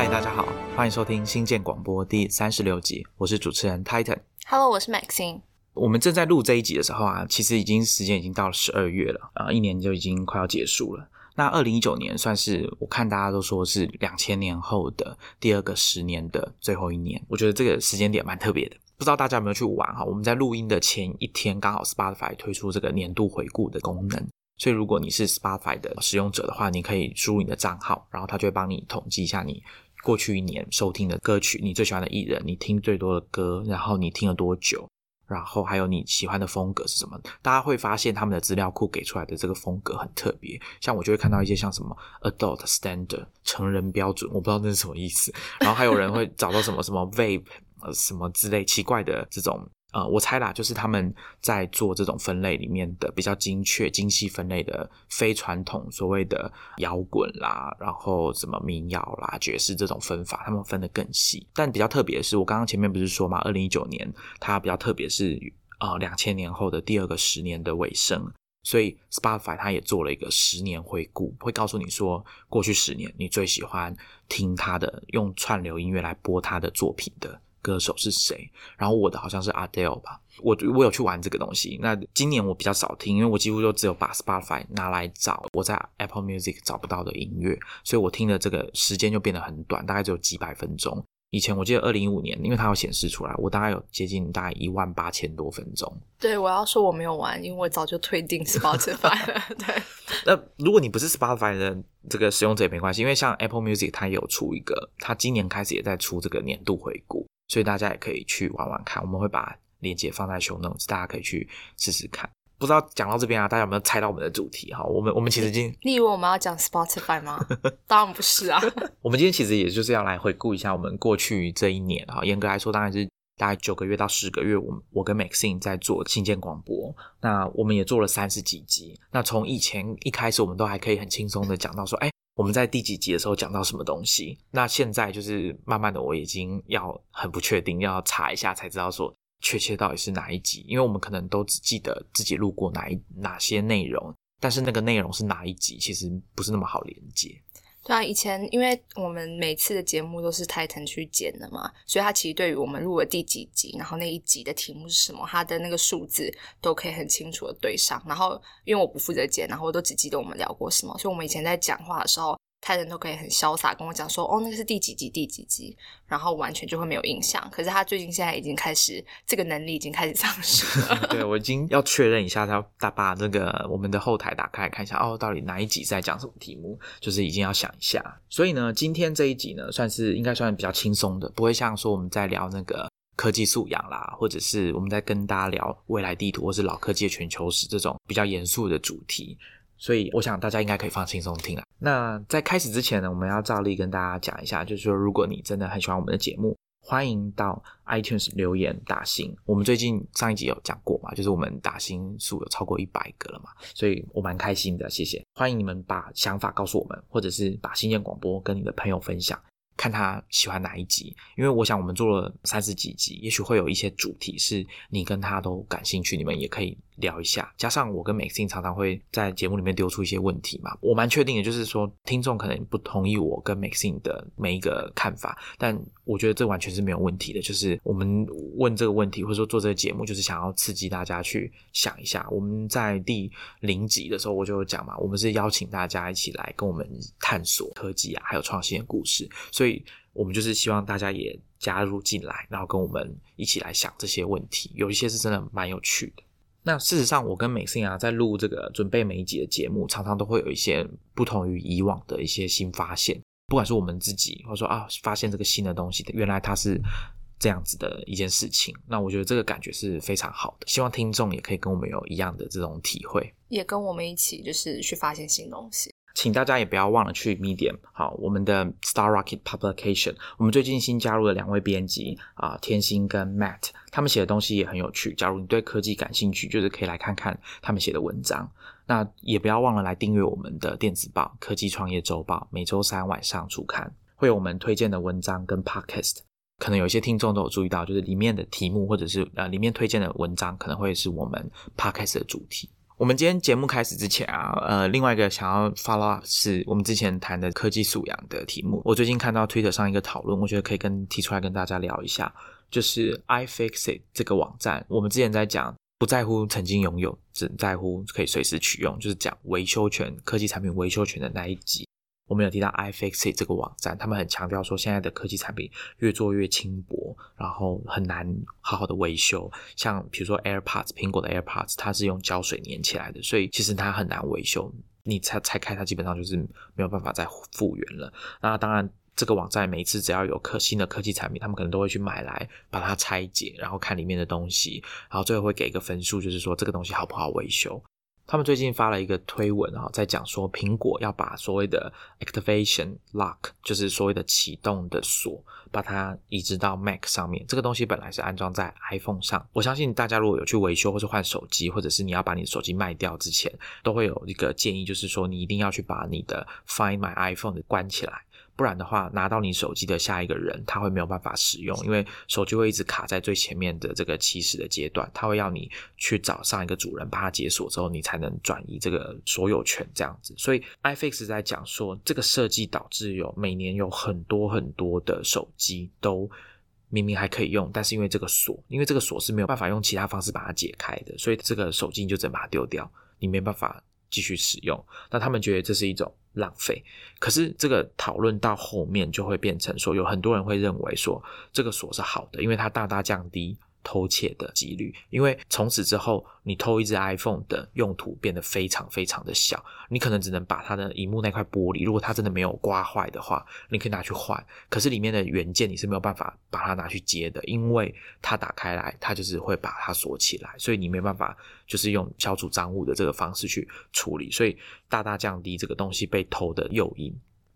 嗨，大家好，欢迎收听新建广播第三十六集，我是主持人 Titan。Hello，我是 Maxine。我们正在录这一集的时候啊，其实已经时间已经到了十二月了啊、一年就已经快要结束了。那二零一九年算是我看大家都说是两千年后的第二个十年的最后一年，我觉得这个时间点蛮特别的。不知道大家有没有去玩哈？我们在录音的前一天，刚好 Spotify 推出这个年度回顾的功能，所以如果你是 Spotify 的使用者的话，你可以输入你的账号，然后它就会帮你统计一下你过去一年收听的歌曲，你最喜欢的艺人，你听最多的歌，然后你听了多久，然后还有你喜欢的风格是什么？大家会发现他们的资料库给出来的这个风格很特别，像我就会看到一些像什么 adult standard 成人标准，我不知道那是什么意思。然后还有人会找到什么什么 vape 什么之类奇怪的这种。呃，我猜啦，就是他们在做这种分类里面的比较精确、精细分类的非传统所谓的摇滚啦，然后什么民谣啦、爵士这种分法，他们分得更细。但比较特别的是，我刚刚前面不是说嘛，二零一九年它比较特别是呃两千年后的第二个十年的尾声，所以 Spotify 它也做了一个十年回顾，会告诉你说过去十年你最喜欢听他的用串流音乐来播他的作品的。歌手是谁？然后我的好像是 Adele 吧，我我有去玩这个东西。那今年我比较少听，因为我几乎就只有把 Spotify 拿来找我在 Apple Music 找不到的音乐，所以我听的这个时间就变得很短，大概只有几百分钟。以前我记得二零一五年，因为它有显示出来，我大概有接近大概一万八千多分钟。对，我要说我没有玩，因为我早就退订 Spotify 了。对，那如果你不是 Spotify 的这个使用者也没关系，因为像 Apple Music 它也有出一个，它今年开始也在出这个年度回顾。所以大家也可以去玩玩看，我们会把链接放在 show notes，大家可以去试试看。不知道讲到这边啊，大家有没有猜到我们的主题？哈，我们我们其实今天你以为我们要讲 Spotify 吗？当然不是啊。我们今天其实也就是要来回顾一下我们过去这一年哈，严格来说当然是大概九个月到十个月，我我跟 Maxine 在做新建广播，那我们也做了三十几集。那从以前一开始，我们都还可以很轻松的讲到说，哎。我们在第几集的时候讲到什么东西？那现在就是慢慢的，我已经要很不确定，要查一下才知道说确切到底是哪一集，因为我们可能都只记得自己录过哪一哪些内容，但是那个内容是哪一集，其实不是那么好连接。对啊，以前因为我们每次的节目都是 Titan 去剪的嘛，所以他其实对于我们录了第几集，然后那一集的题目是什么，他的那个数字都可以很清楚的对上。然后因为我不负责剪，然后我都只记得我们聊过什么，所以我们以前在讲话的时候。泰人都可以很潇洒跟我讲说，哦，那个是第几集第几集，然后完全就会没有印象。可是他最近现在已经开始，这个能力已经开始 丧失。对我已经要确认一下，他他把那个我们的后台打开看一下，哦，到底哪一集在讲什么题目，就是已经要想一下。所以呢，今天这一集呢，算是应该算比较轻松的，不会像说我们在聊那个科技素养啦，或者是我们在跟大家聊未来地图或是老科技的全球史这种比较严肃的主题。所以我想大家应该可以放轻松听啦。那在开始之前呢，我们要照例跟大家讲一下，就是说如果你真的很喜欢我们的节目，欢迎到 iTunes 留言打星。我们最近上一集有讲过嘛，就是我们打星数有超过一百个了嘛，所以我蛮开心的，谢谢。欢迎你们把想法告诉我们，或者是把新建广播跟你的朋友分享。看他喜欢哪一集，因为我想我们做了三十几集，也许会有一些主题是你跟他都感兴趣，你们也可以聊一下。加上我跟 Maxine 常常会在节目里面丢出一些问题嘛，我蛮确定的，就是说听众可能不同意我跟 Maxine 的每一个看法，但我觉得这完全是没有问题的。就是我们问这个问题，或者说做这个节目，就是想要刺激大家去想一下。我们在第零集的时候我就有讲嘛，我们是邀请大家一起来跟我们探索科技啊，还有创新的故事，所以。我们就是希望大家也加入进来，然后跟我们一起来想这些问题，有一些是真的蛮有趣的。那事实上，我跟美信啊，在录这个准备每一集的节目，常常都会有一些不同于以往的一些新发现，不管是我们自己，或者说啊，发现这个新的东西，原来它是这样子的一件事情。那我觉得这个感觉是非常好的，希望听众也可以跟我们有一样的这种体会，也跟我们一起就是去发现新东西。请大家也不要忘了去 Medium，好，我们的 Star Rocket Publication，我们最近新加入了两位编辑啊，天心跟 Matt，他们写的东西也很有趣。假如你对科技感兴趣，就是可以来看看他们写的文章。那也不要忘了来订阅我们的电子报《科技创业周报》，每周三晚上出刊，会有我们推荐的文章跟 Podcast。可能有些听众都有注意到，就是里面的题目或者是呃里面推荐的文章，可能会是我们 Podcast 的主题。我们今天节目开始之前啊，呃，另外一个想要 follow up 是我们之前谈的科技素养的题目。我最近看到 Twitter 上一个讨论，我觉得可以跟提出来跟大家聊一下，就是 iFixit 这个网站。我们之前在讲不在乎曾经拥有，只在乎可以随时取用，就是讲维修权、科技产品维修权的那一集。我们有提到 iFixit 这个网站，他们很强调说，现在的科技产品越做越轻薄，然后很难好好的维修。像比如说 AirPods，苹果的 AirPods，它是用胶水粘起来的，所以其实它很难维修。你拆拆开它，基本上就是没有办法再复原了。那当然，这个网站每次只要有科新的科技产品，他们可能都会去买来把它拆解，然后看里面的东西，然后最后会给一个分数，就是说这个东西好不好维修。他们最近发了一个推文啊，在讲说苹果要把所谓的 activation lock，就是所谓的启动的锁，把它移植到 Mac 上面。这个东西本来是安装在 iPhone 上。我相信大家如果有去维修或者换手机，或者是你要把你的手机卖掉之前，都会有一个建议，就是说你一定要去把你的 Find My iPhone 关起来。不然的话，拿到你手机的下一个人，他会没有办法使用，因为手机会一直卡在最前面的这个起始的阶段，他会要你去找上一个主人，把它解锁之后，你才能转移这个所有权这样子。所以，iFix 在讲说，这个设计导致有每年有很多很多的手机都明明还可以用，但是因为这个锁，因为这个锁是没有办法用其他方式把它解开的，所以这个手机你就只能把它丢掉，你没办法继续使用。那他们觉得这是一种。浪费，可是这个讨论到后面就会变成说，有很多人会认为说这个锁是好的，因为它大大降低。偷窃的几率，因为从此之后，你偷一只 iPhone 的用途变得非常非常的小，你可能只能把它的荧幕那块玻璃，如果它真的没有刮坏的话，你可以拿去换。可是里面的元件你是没有办法把它拿去接的，因为它打开来，它就是会把它锁起来，所以你没办法就是用消除赃物的这个方式去处理，所以大大降低这个东西被偷的诱因。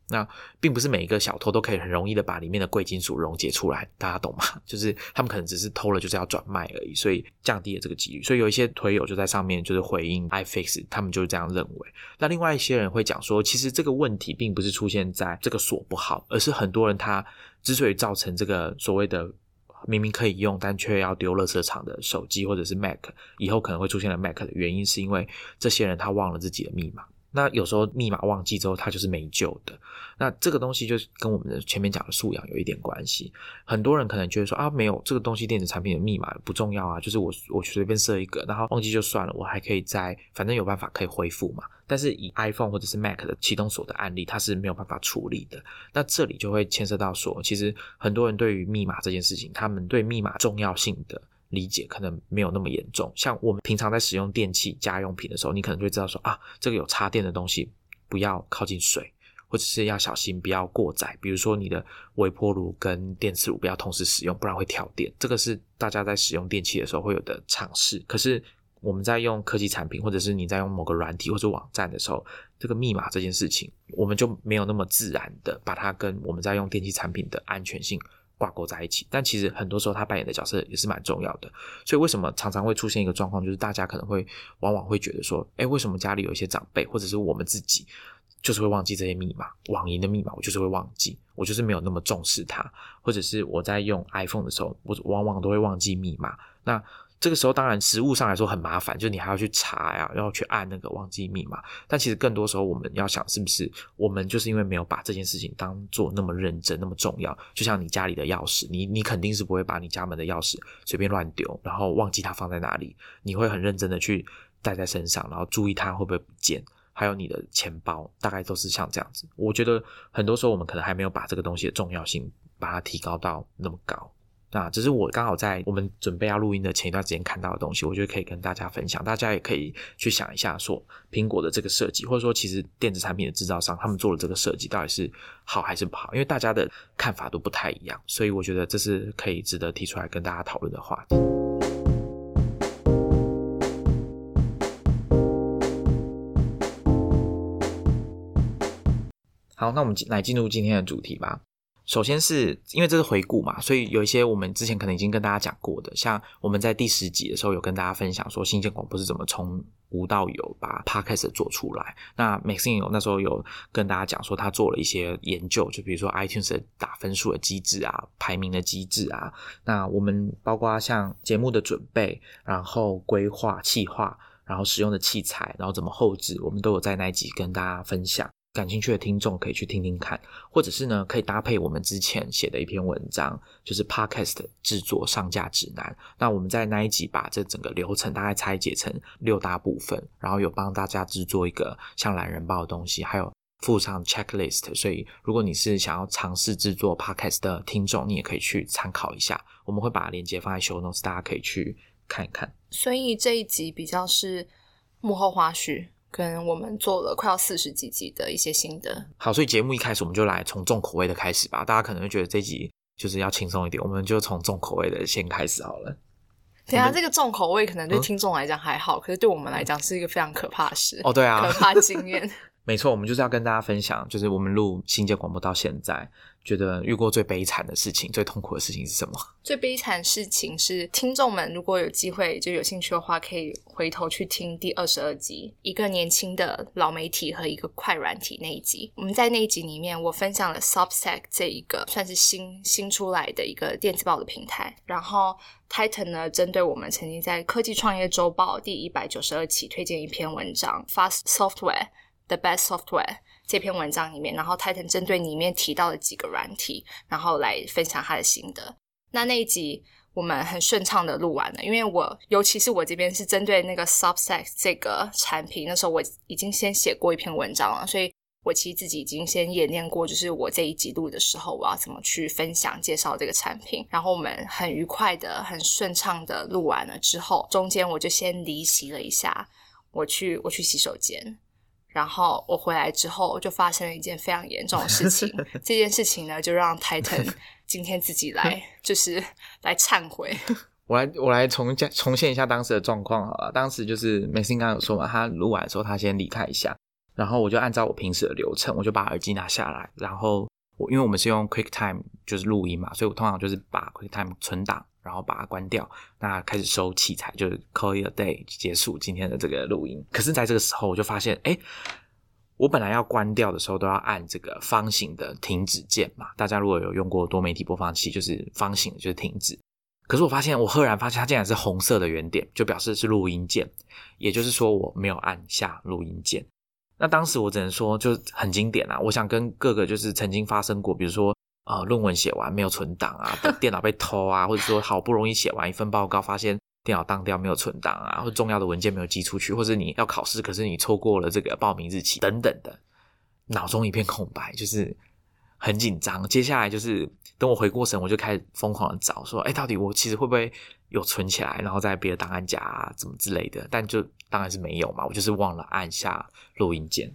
那并不是每一个小偷都可以很容易的把里面的贵金属溶解出来，大家懂吗？就是他们可能只是偷了，就是要转卖而已，所以降低了这个几率。所以有一些推友就在上面就是回应 iFix，他们就是这样认为。那另外一些人会讲说，其实这个问题并不是出现在这个锁不好，而是很多人他之所以造成这个所谓的明明可以用但却要丢垃圾场的手机或者是 Mac，以后可能会出现了 Mac 的原因，是因为这些人他忘了自己的密码。那有时候密码忘记之后，它就是没救的。那这个东西就是跟我们的前面讲的素养有一点关系。很多人可能觉得说啊，没有这个东西，电子产品的密码不重要啊，就是我我随便设一个，然后忘记就算了，我还可以在反正有办法可以恢复嘛。但是以 iPhone 或者是 Mac 的启动锁的案例，它是没有办法处理的。那这里就会牵涉到说，其实很多人对于密码这件事情，他们对密码重要性的。理解可能没有那么严重，像我们平常在使用电器家用品的时候，你可能就会知道说啊，这个有插电的东西不要靠近水，或者是要小心不要过载。比如说你的微波炉跟电磁炉不要同时使用，不然会跳电。这个是大家在使用电器的时候会有的尝试。可是我们在用科技产品，或者是你在用某个软体或者网站的时候，这个密码这件事情，我们就没有那么自然的把它跟我们在用电器产品的安全性。挂钩在一起，但其实很多时候他扮演的角色也是蛮重要的。所以为什么常常会出现一个状况，就是大家可能会往往会觉得说，哎，为什么家里有一些长辈，或者是我们自己，就是会忘记这些密码，网银的密码，我就是会忘记，我就是没有那么重视它，或者是我在用 iPhone 的时候，我往往都会忘记密码。那这个时候当然实物上来说很麻烦，就你还要去查呀，要去按那个忘记密码。但其实更多时候我们要想，是不是我们就是因为没有把这件事情当做那么认真、那么重要？就像你家里的钥匙，你你肯定是不会把你家门的钥匙随便乱丢，然后忘记它放在哪里。你会很认真的去带在身上，然后注意它会不会不见。还有你的钱包，大概都是像这样子。我觉得很多时候我们可能还没有把这个东西的重要性把它提高到那么高。那只是我刚好在我们准备要录音的前一段时间看到的东西，我觉得可以跟大家分享。大家也可以去想一下，说苹果的这个设计，或者说其实电子产品的制造商他们做的这个设计到底是好还是不好？因为大家的看法都不太一样，所以我觉得这是可以值得提出来跟大家讨论的话题。好，那我们来进入今天的主题吧。首先是因为这是回顾嘛，所以有一些我们之前可能已经跟大家讲过的，像我们在第十集的时候有跟大家分享说，新建广播是怎么从无到有把 podcast 做出来。那 Maxine 有那时候有跟大家讲说，他做了一些研究，就比如说 iTunes 打分数的机制啊，排名的机制啊。那我们包括像节目的准备，然后规划、企划。然后使用的器材，然后怎么后置，我们都有在那一集跟大家分享。感兴趣的听众可以去听听看，或者是呢，可以搭配我们之前写的一篇文章，就是 Podcast 制作上架指南。那我们在那一集把这整个流程大概拆解成六大部分，然后有帮大家制作一个像懒人包的东西，还有附上 checklist。所以如果你是想要尝试制作 Podcast 的听众，你也可以去参考一下。我们会把链接放在 show notes，大家可以去看一看。所以这一集比较是幕后花絮。跟我们做了快要四十几集的一些心得。好，所以节目一开始我们就来从重口味的开始吧。大家可能会觉得这集就是要轻松一点，我们就从重口味的先开始好了。等下这个重口味可能对听众来讲还好，可是对我们来讲是一个非常可怕的事。哦，对啊，可怕经验。没错，我们就是要跟大家分享，就是我们录新界广播到现在。觉得遇过最悲惨的事情、最痛苦的事情是什么？最悲惨事情是听众们如果有机会就有兴趣的话，可以回头去听第二十二集，一个年轻的老媒体和一个快软体那一集。我们在那一集里面，我分享了 Substack 这一个算是新新出来的一个电子报的平台。然后 Titan 呢，针对我们曾经在科技创业周报第一百九十二期推荐一篇文章，Fast Software the Best Software。这篇文章里面，然后 Titan 针对里面提到的几个软体，然后来分享他的心得。那那一集我们很顺畅的录完了，因为我尤其是我这边是针对那个 Substack 这个产品，那时候我已经先写过一篇文章了，所以我其实自己已经先演练过，就是我这一集录的时候，我要怎么去分享介绍这个产品。然后我们很愉快的、很顺畅的录完了之后，中间我就先离席了一下，我去我去洗手间。然后我回来之后，就发生了一件非常严重的事情。这件事情呢，就让 Titan 今天自己来，就是 来忏悔。我来，我来重讲重现一下当时的状况好了。当时就是 Maxine 刚刚有说嘛，他录完的时候他先离开一下，然后我就按照我平时的流程，我就把耳机拿下来，然后我因为我们是用 QuickTime 就是录音嘛，所以我通常就是把 QuickTime 存档。然后把它关掉，那开始收器材，就是 call it a day 结束今天的这个录音。可是，在这个时候，我就发现，哎，我本来要关掉的时候，都要按这个方形的停止键嘛。大家如果有用过多媒体播放器，就是方形，就是停止。可是我发现，我赫然发现它竟然是红色的圆点，就表示是录音键。也就是说，我没有按下录音键。那当时我只能说，就很经典啊！我想跟各个就是曾经发生过，比如说。啊，论文写完没有存档啊，电脑被偷啊，或者说好不容易写完一份报告，发现电脑当掉没有存档啊，或重要的文件没有寄出去，或者你要考试，可是你错过了这个报名日期等等的，脑中一片空白，就是很紧张。接下来就是等我回过神，我就开始疯狂的找，说，哎，到底我其实会不会有存起来，然后在别的档案夹啊，怎么之类的？但就当然是没有嘛，我就是忘了按下录音键。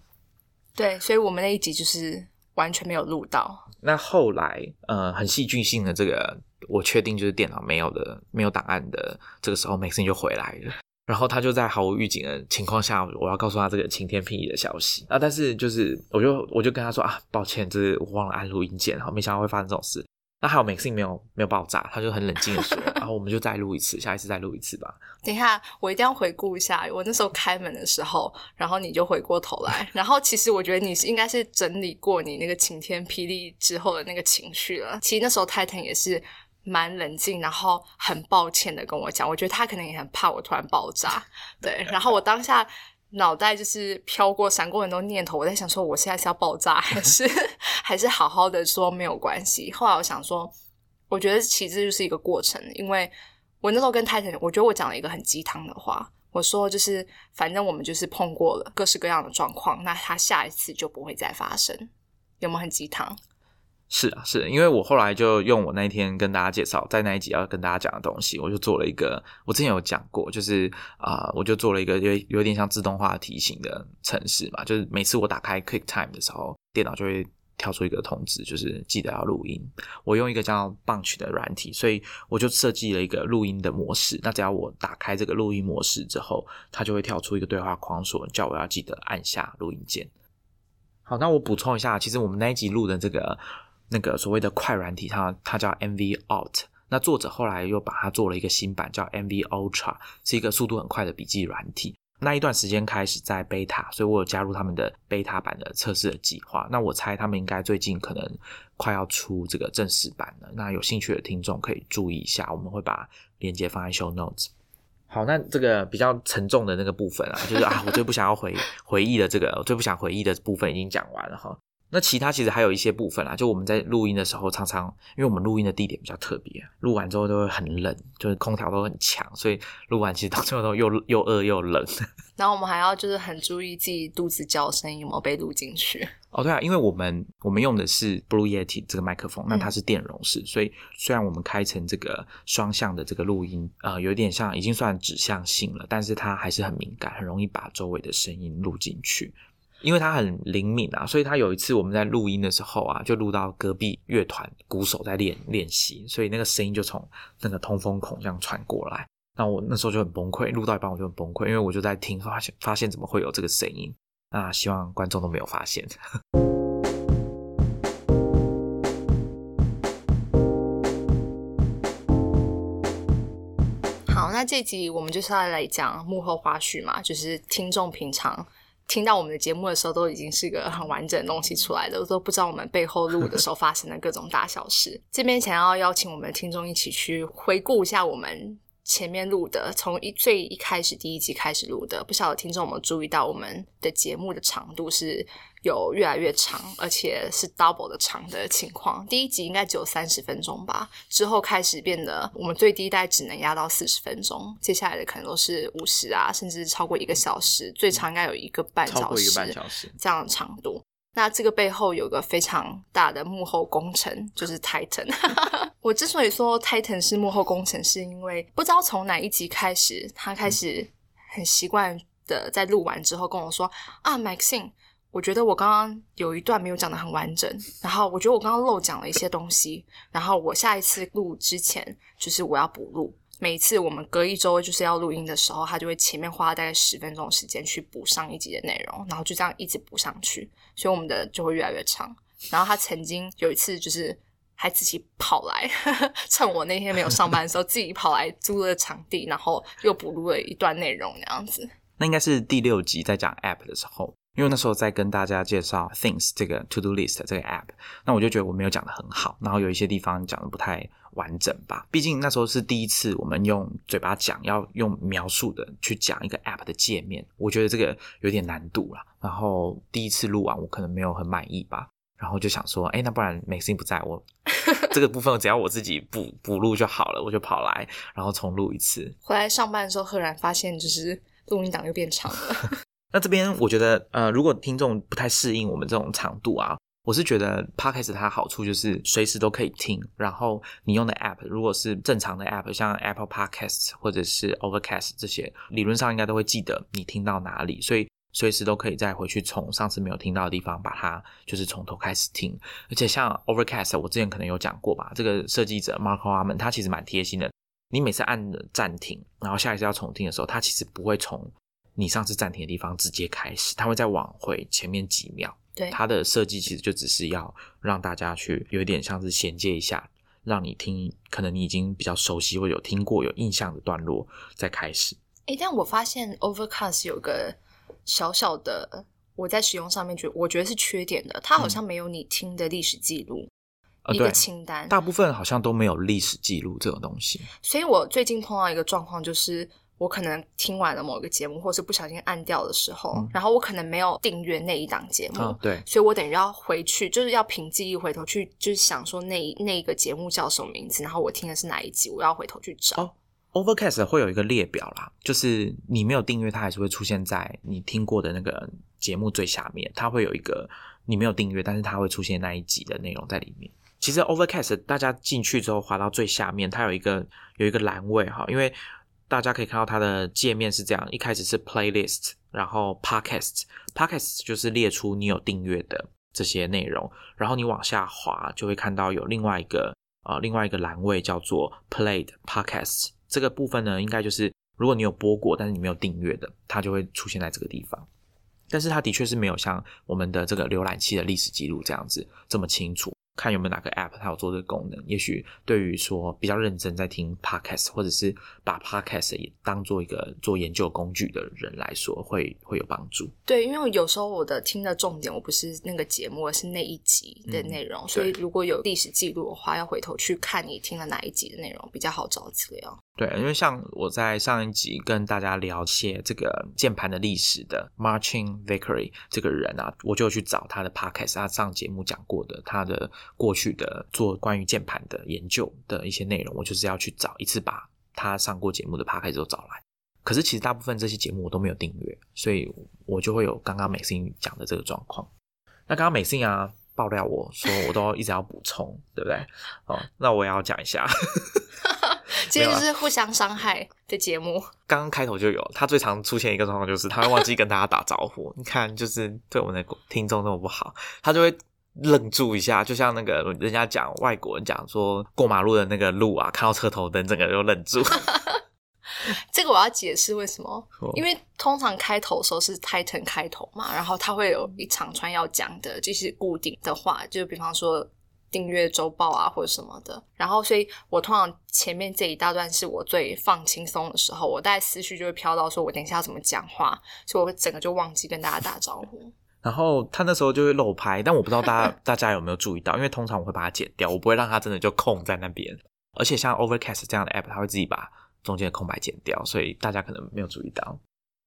对，所以我们那一集就是。完全没有录到。那后来，呃，很戏剧性的这个，我确定就是电脑没有的，没有档案的。这个时候，Maxine 就回来了，然后他就在毫无预警的情况下，我要告诉他这个晴天霹雳的消息啊！但是就是，我就我就跟他说啊，抱歉，这是我忘了按录音键，然后，没想到会发生这种事。那还有 Maxine 没有没有爆炸，他就很冷静的说，然后我们就再录一次，下一次再录一次吧。等一下，我一定要回顾一下，我那时候开门的时候，然后你就回过头来，然后其实我觉得你是应该是整理过你那个晴天霹雳之后的那个情绪了。其实那时候 Titan 也是蛮冷静，然后很抱歉的跟我讲，我觉得他可能也很怕我突然爆炸，对，然后我当下。脑袋就是飘过、闪过很多念头，我在想说，我现在是要爆炸，还是 还是好好的说没有关系？后来我想说，我觉得其实就是一个过程，因为我那时候跟泰坦，我觉得我讲了一个很鸡汤的话，我说就是反正我们就是碰过了各式各样的状况，那他下一次就不会再发生，有没有很鸡汤？是啊，是，因为我后来就用我那一天跟大家介绍，在那一集要跟大家讲的东西，我就做了一个，我之前有讲过，就是啊，我就做了一个有有点像自动化提醒的程式嘛，就是每次我打开 QuickTime 的时候，电脑就会跳出一个通知，就是记得要录音。我用一个叫 Bunch 的软体，所以我就设计了一个录音的模式。那只要我打开这个录音模式之后，它就会跳出一个对话框，说叫我要记得按下录音键。好，那我补充一下，其实我们那一集录的这个。那个所谓的快软体，它它叫 MV Alt，那作者后来又把它做了一个新版，叫 MV Ultra，是一个速度很快的笔记软体。那一段时间开始在 beta，所以我有加入他们的 beta 版的测试的计划。那我猜他们应该最近可能快要出这个正式版了。那有兴趣的听众可以注意一下，我们会把链接放在 show notes。好，那这个比较沉重的那个部分啊，就是啊，我最不想要回 回忆的这个，我最不想回忆的部分已经讲完了哈。那其他其实还有一些部分啦，就我们在录音的时候，常常因为我们录音的地点比较特别，录完之后都会很冷，就是空调都很强，所以录完其实到最后都又又饿又冷。然后我们还要就是很注意自己肚子叫声有没有被录进去。哦，对啊，因为我们我们用的是 Blue Yeti 这个麦克风，那它是电容式，所以虽然我们开成这个双向的这个录音，呃，有点像已经算指向性了，但是它还是很敏感，很容易把周围的声音录进去。因为它很灵敏啊，所以它有一次我们在录音的时候啊，就录到隔壁乐团鼓手在练练习，所以那个声音就从那个通风孔这样传过来。那我那时候就很崩溃，录到一半我就很崩溃，因为我就在听，发现发现怎么会有这个声音？那希望观众都没有发现。好，那这集我们就是要来讲幕后花絮嘛，就是听众平常。听到我们的节目的时候，都已经是个很完整的东西出来了，都不知道我们背后录的时候发生的各种大小事。这边想要邀请我们的听众一起去回顾一下我们前面录的，从一最一开始第一集开始录的。不晓得听众有没有注意到我们的节目的长度是？有越来越长，而且是 double 的长的情况。第一集应该只有三十分钟吧，之后开始变得我们最低代只能压到四十分钟，接下来的可能都是五十啊，甚至超过一个小时，最长应该有一个半小时，一个半小时这样的长度。那这个背后有个非常大的幕后工程，就是 Titan。我之所以说 Titan 是幕后工程，是因为不知道从哪一集开始，他开始很习惯的在录完之后跟我说啊，Maxine。我觉得我刚刚有一段没有讲的很完整，然后我觉得我刚刚漏讲了一些东西，然后我下一次录之前就是我要补录。每次我们隔一周就是要录音的时候，他就会前面花大概十分钟时间去补上一集的内容，然后就这样一直补上去，所以我们的就会越来越长。然后他曾经有一次就是还自己跑来，趁我那天没有上班的时候，自己跑来租了场地，然后又补录了一段内容，那样子。那应该是第六集在讲 App 的时候。因为那时候在跟大家介绍 Things 这个 To Do List 这个 App，那我就觉得我没有讲的很好，然后有一些地方讲的不太完整吧。毕竟那时候是第一次我们用嘴巴讲，要用描述的去讲一个 App 的界面，我觉得这个有点难度了。然后第一次录完，我可能没有很满意吧。然后就想说，哎，那不然 Maxine 不在我 这个部分，只要我自己补补录就好了，我就跑来，然后重录一次。回来上班的时候，赫然发现就是录音档又变长了。那这边我觉得，呃，如果听众不太适应我们这种长度啊，我是觉得 Podcast 它好处就是随时都可以听。然后你用的 App 如果是正常的 App，像 Apple Podcast 或者是 Overcast 这些，理论上应该都会记得你听到哪里，所以随时都可以再回去从上次没有听到的地方把它就是从头开始听。而且像 Overcast，我之前可能有讲过吧，这个设计者 Marco Arman 他其实蛮贴心的，你每次按暂停，然后下一次要重听的时候，他其实不会从你上次暂停的地方直接开始，它会再往回前面几秒。对，它的设计其实就只是要让大家去有点像是衔接一下，让你听，可能你已经比较熟悉或有听过有印象的段落再开始。哎，但我发现 Overcast 有个小小的我在使用上面觉我觉得是缺点的，它好像没有你听的历史记录一个清单，大部分好像都没有历史记录这种东西。所以我最近碰到一个状况就是。我可能听完了某一个节目，或是不小心按掉的时候，然后我可能没有订阅那一档节目，对，所以我等于要回去，就是要凭记忆回头去，就是想说那那个节目叫什么名字，然后我听的是哪一集，我要回头去找。哦，Overcast 会有一个列表啦，就是你没有订阅，它还是会出现在你听过的那个节目最下面，它会有一个你没有订阅，但是它会出现那一集的内容在里面。其实 Overcast 大家进去之后滑到最下面，它有一个有一个栏位哈，因为。大家可以看到它的界面是这样，一开始是 playlist，然后 podcast，podcast 就是列出你有订阅的这些内容，然后你往下滑就会看到有另外一个呃另外一个栏位叫做 played podcast，这个部分呢应该就是如果你有播过但是你没有订阅的，它就会出现在这个地方，但是它的确是没有像我们的这个浏览器的历史记录这样子这么清楚。看有没有哪个 App 它有做这个功能，也许对于说比较认真在听 Podcast，或者是把 Podcast 也当做一个做研究工具的人来说，会会有帮助。对，因为有时候我的听的重点我不是那个节目，而是那一集的内容，所以如果有历史记录的话，要回头去看你听了哪一集的内容，比较好找资料。对，因为像我在上一集跟大家聊些这个键盘的历史的，Marching Vickery 这个人啊，我就去找他的 podcast，他上节目讲过的他的过去的做关于键盘的研究的一些内容，我就是要去找一次把他上过节目的 podcast 都找来。可是其实大部分这些节目我都没有订阅，所以我就会有刚刚美心讲的这个状况。那刚刚美信啊爆料我说我都一直要补充，对不对？哦，那我也要讲一下。其实就是互相伤害的节目。刚刚开头就有，他最常出现一个状况就是他会忘记跟大家打招呼。你看，就是对我们的听众那么不好，他就会愣住一下，就像那个人家讲外国人讲说过马路的那个路啊，看到车头灯，整个就愣住。这个我要解释为什么，因为通常开头的时候是 Titan 开头嘛，然后他会有一长串要讲的，就是固定的话，就比方说。订阅周报啊，或者什么的，然后，所以我通常前面这一大段是我最放轻松的时候，我大概思绪就会飘到说，我等一下要怎么讲话，所以我整个就忘记跟大家打招呼。然后他那时候就会漏拍，但我不知道大家 大家有没有注意到，因为通常我会把它剪掉，我不会让它真的就空在那边。而且像 Overcast 这样的 app，它会自己把中间的空白剪掉，所以大家可能没有注意到。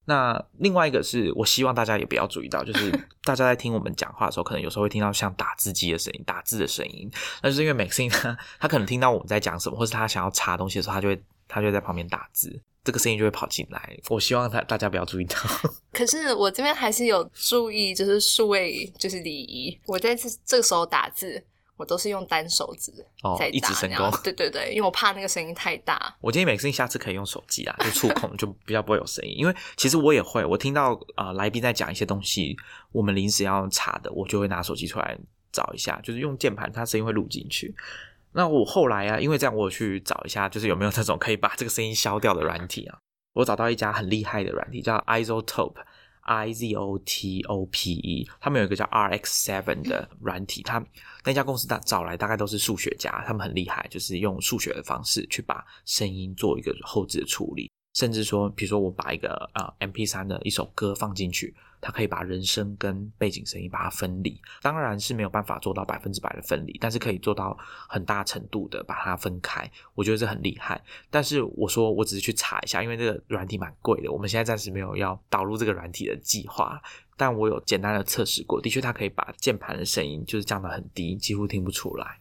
那另外一个是我希望大家也不要注意到，就是 大家在听我们讲话的时候，可能有时候会听到像打字机的声音、打字的声音。那就是因为 Maxine 他他可能听到我们在讲什么，或是他想要查东西的时候，他就会他就在旁边打字，这个声音就会跑进来。我希望他大家不要注意到。可是我这边还是有注意，就是数位就是礼仪。我在这这个时候打字。我都是用单手指在一直神功，对对对，因为我怕那个声音太大。我建议每次下次可以用手机啊，就触控就比较不会有声音。因为其实我也会，我听到啊来宾在讲一些东西，我们临时要查的，我就会拿手机出来找一下，就是用键盘，它声音会录进去。那我后来啊，因为这样我去找一下，就是有没有那种可以把这个声音消掉的软体啊？我找到一家很厉害的软体，叫 Isotope。I Z O T O P E，他们有一个叫 R X Seven 的软体，他那家公司大找来大概都是数学家，他们很厉害，就是用数学的方式去把声音做一个后置的处理。甚至说，比如说我把一个呃 M P 三的一首歌放进去，它可以把人声跟背景声音把它分离。当然是没有办法做到百分之百的分离，但是可以做到很大程度的把它分开。我觉得这很厉害。但是我说我只是去查一下，因为这个软体蛮贵的，我们现在暂时没有要导入这个软体的计划。但我有简单的测试过，的确它可以把键盘的声音就是降得很低，几乎听不出来。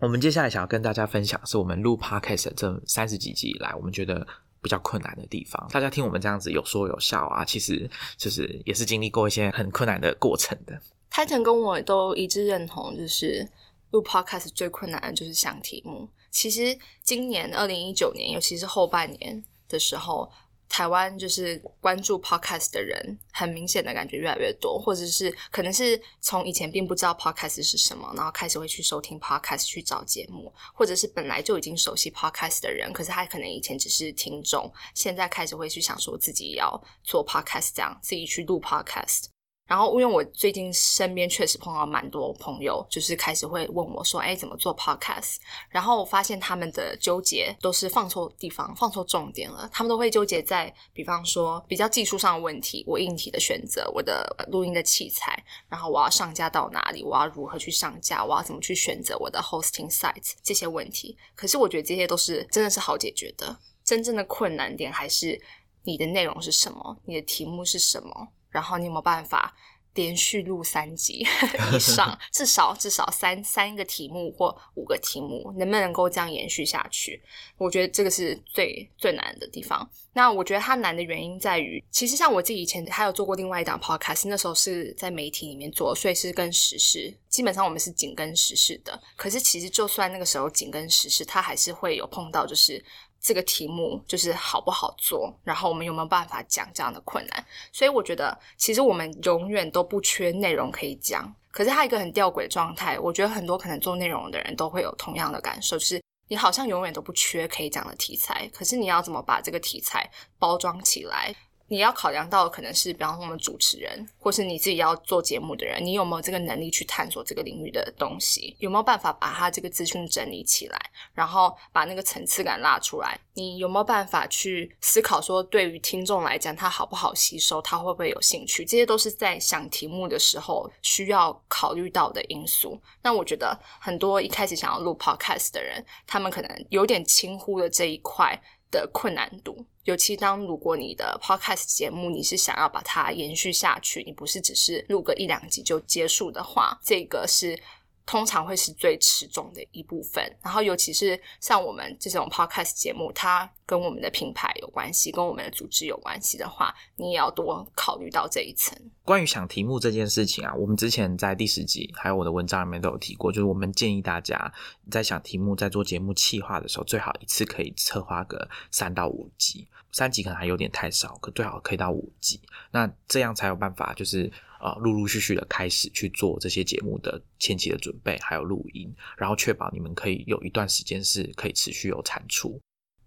我们接下来想要跟大家分享，是我们录 Podcast 这三十几集以来，我们觉得。比较困难的地方，大家听我们这样子有说有笑啊，其实就是也是经历过一些很困难的过程的。泰腾跟我都一致认同，就是录 podcast 最困难的就是想题目。其实今年二零一九年，尤其是后半年的时候。台湾就是关注 podcast 的人，很明显的感觉越来越多，或者是可能是从以前并不知道 podcast 是什么，然后开始会去收听 podcast 去找节目，或者是本来就已经熟悉 podcast 的人，可是他可能以前只是听众，现在开始会去想说自己要做 podcast，这样自己去录 podcast。然后，因为我最近身边确实碰到蛮多朋友，就是开始会问我说：“哎，怎么做 podcast？” 然后我发现他们的纠结都是放错地方、放错重点了。他们都会纠结在，比方说比较技术上的问题，我硬体的选择，我的录音的器材，然后我要上架到哪里，我要如何去上架，我要怎么去选择我的 hosting sites 这些问题。可是我觉得这些都是真的是好解决的。真正的困难点还是你的内容是什么，你的题目是什么。然后你有没有办法连续录三集 以上？至少至少三三个题目或五个题目，能不能够这样延续下去？我觉得这个是最最难的地方。那我觉得它难的原因在于，其实像我自己以前还有做过另外一档 podcast，那时候是在媒体里面做，所以是跟时事，基本上我们是紧跟时事的。可是其实就算那个时候紧跟时事，它还是会有碰到就是。这个题目就是好不好做，然后我们有没有办法讲这样的困难？所以我觉得，其实我们永远都不缺内容可以讲。可是它一个很吊诡的状态，我觉得很多可能做内容的人都会有同样的感受，就是你好像永远都不缺可以讲的题材，可是你要怎么把这个题材包装起来？你要考量到可能是，比方说我们主持人，或是你自己要做节目的人，你有没有这个能力去探索这个领域的东西？有没有办法把它这个资讯整理起来，然后把那个层次感拉出来？你有没有办法去思考说，对于听众来讲，他好不好吸收，他会不会有兴趣？这些都是在想题目的时候需要考虑到的因素。那我觉得很多一开始想要录 podcast 的人，他们可能有点轻忽了这一块。的困难度。尤其当如果你的 podcast 节目你是想要把它延续下去，你不是只是录个一两集就结束的话，这个是。通常会是最吃重的一部分，然后尤其是像我们这种 podcast 节目，它跟我们的品牌有关系，跟我们的组织有关系的话，你也要多考虑到这一层。关于想题目这件事情啊，我们之前在第十集还有我的文章里面都有提过，就是我们建议大家在想题目、在做节目企划的时候，最好一次可以策划个三到五集，三集可能还有点太少，可最好可以到五集，那这样才有办法就是。呃，陆陆续续的开始去做这些节目的前期的准备，还有录音，然后确保你们可以有一段时间是可以持续有产出。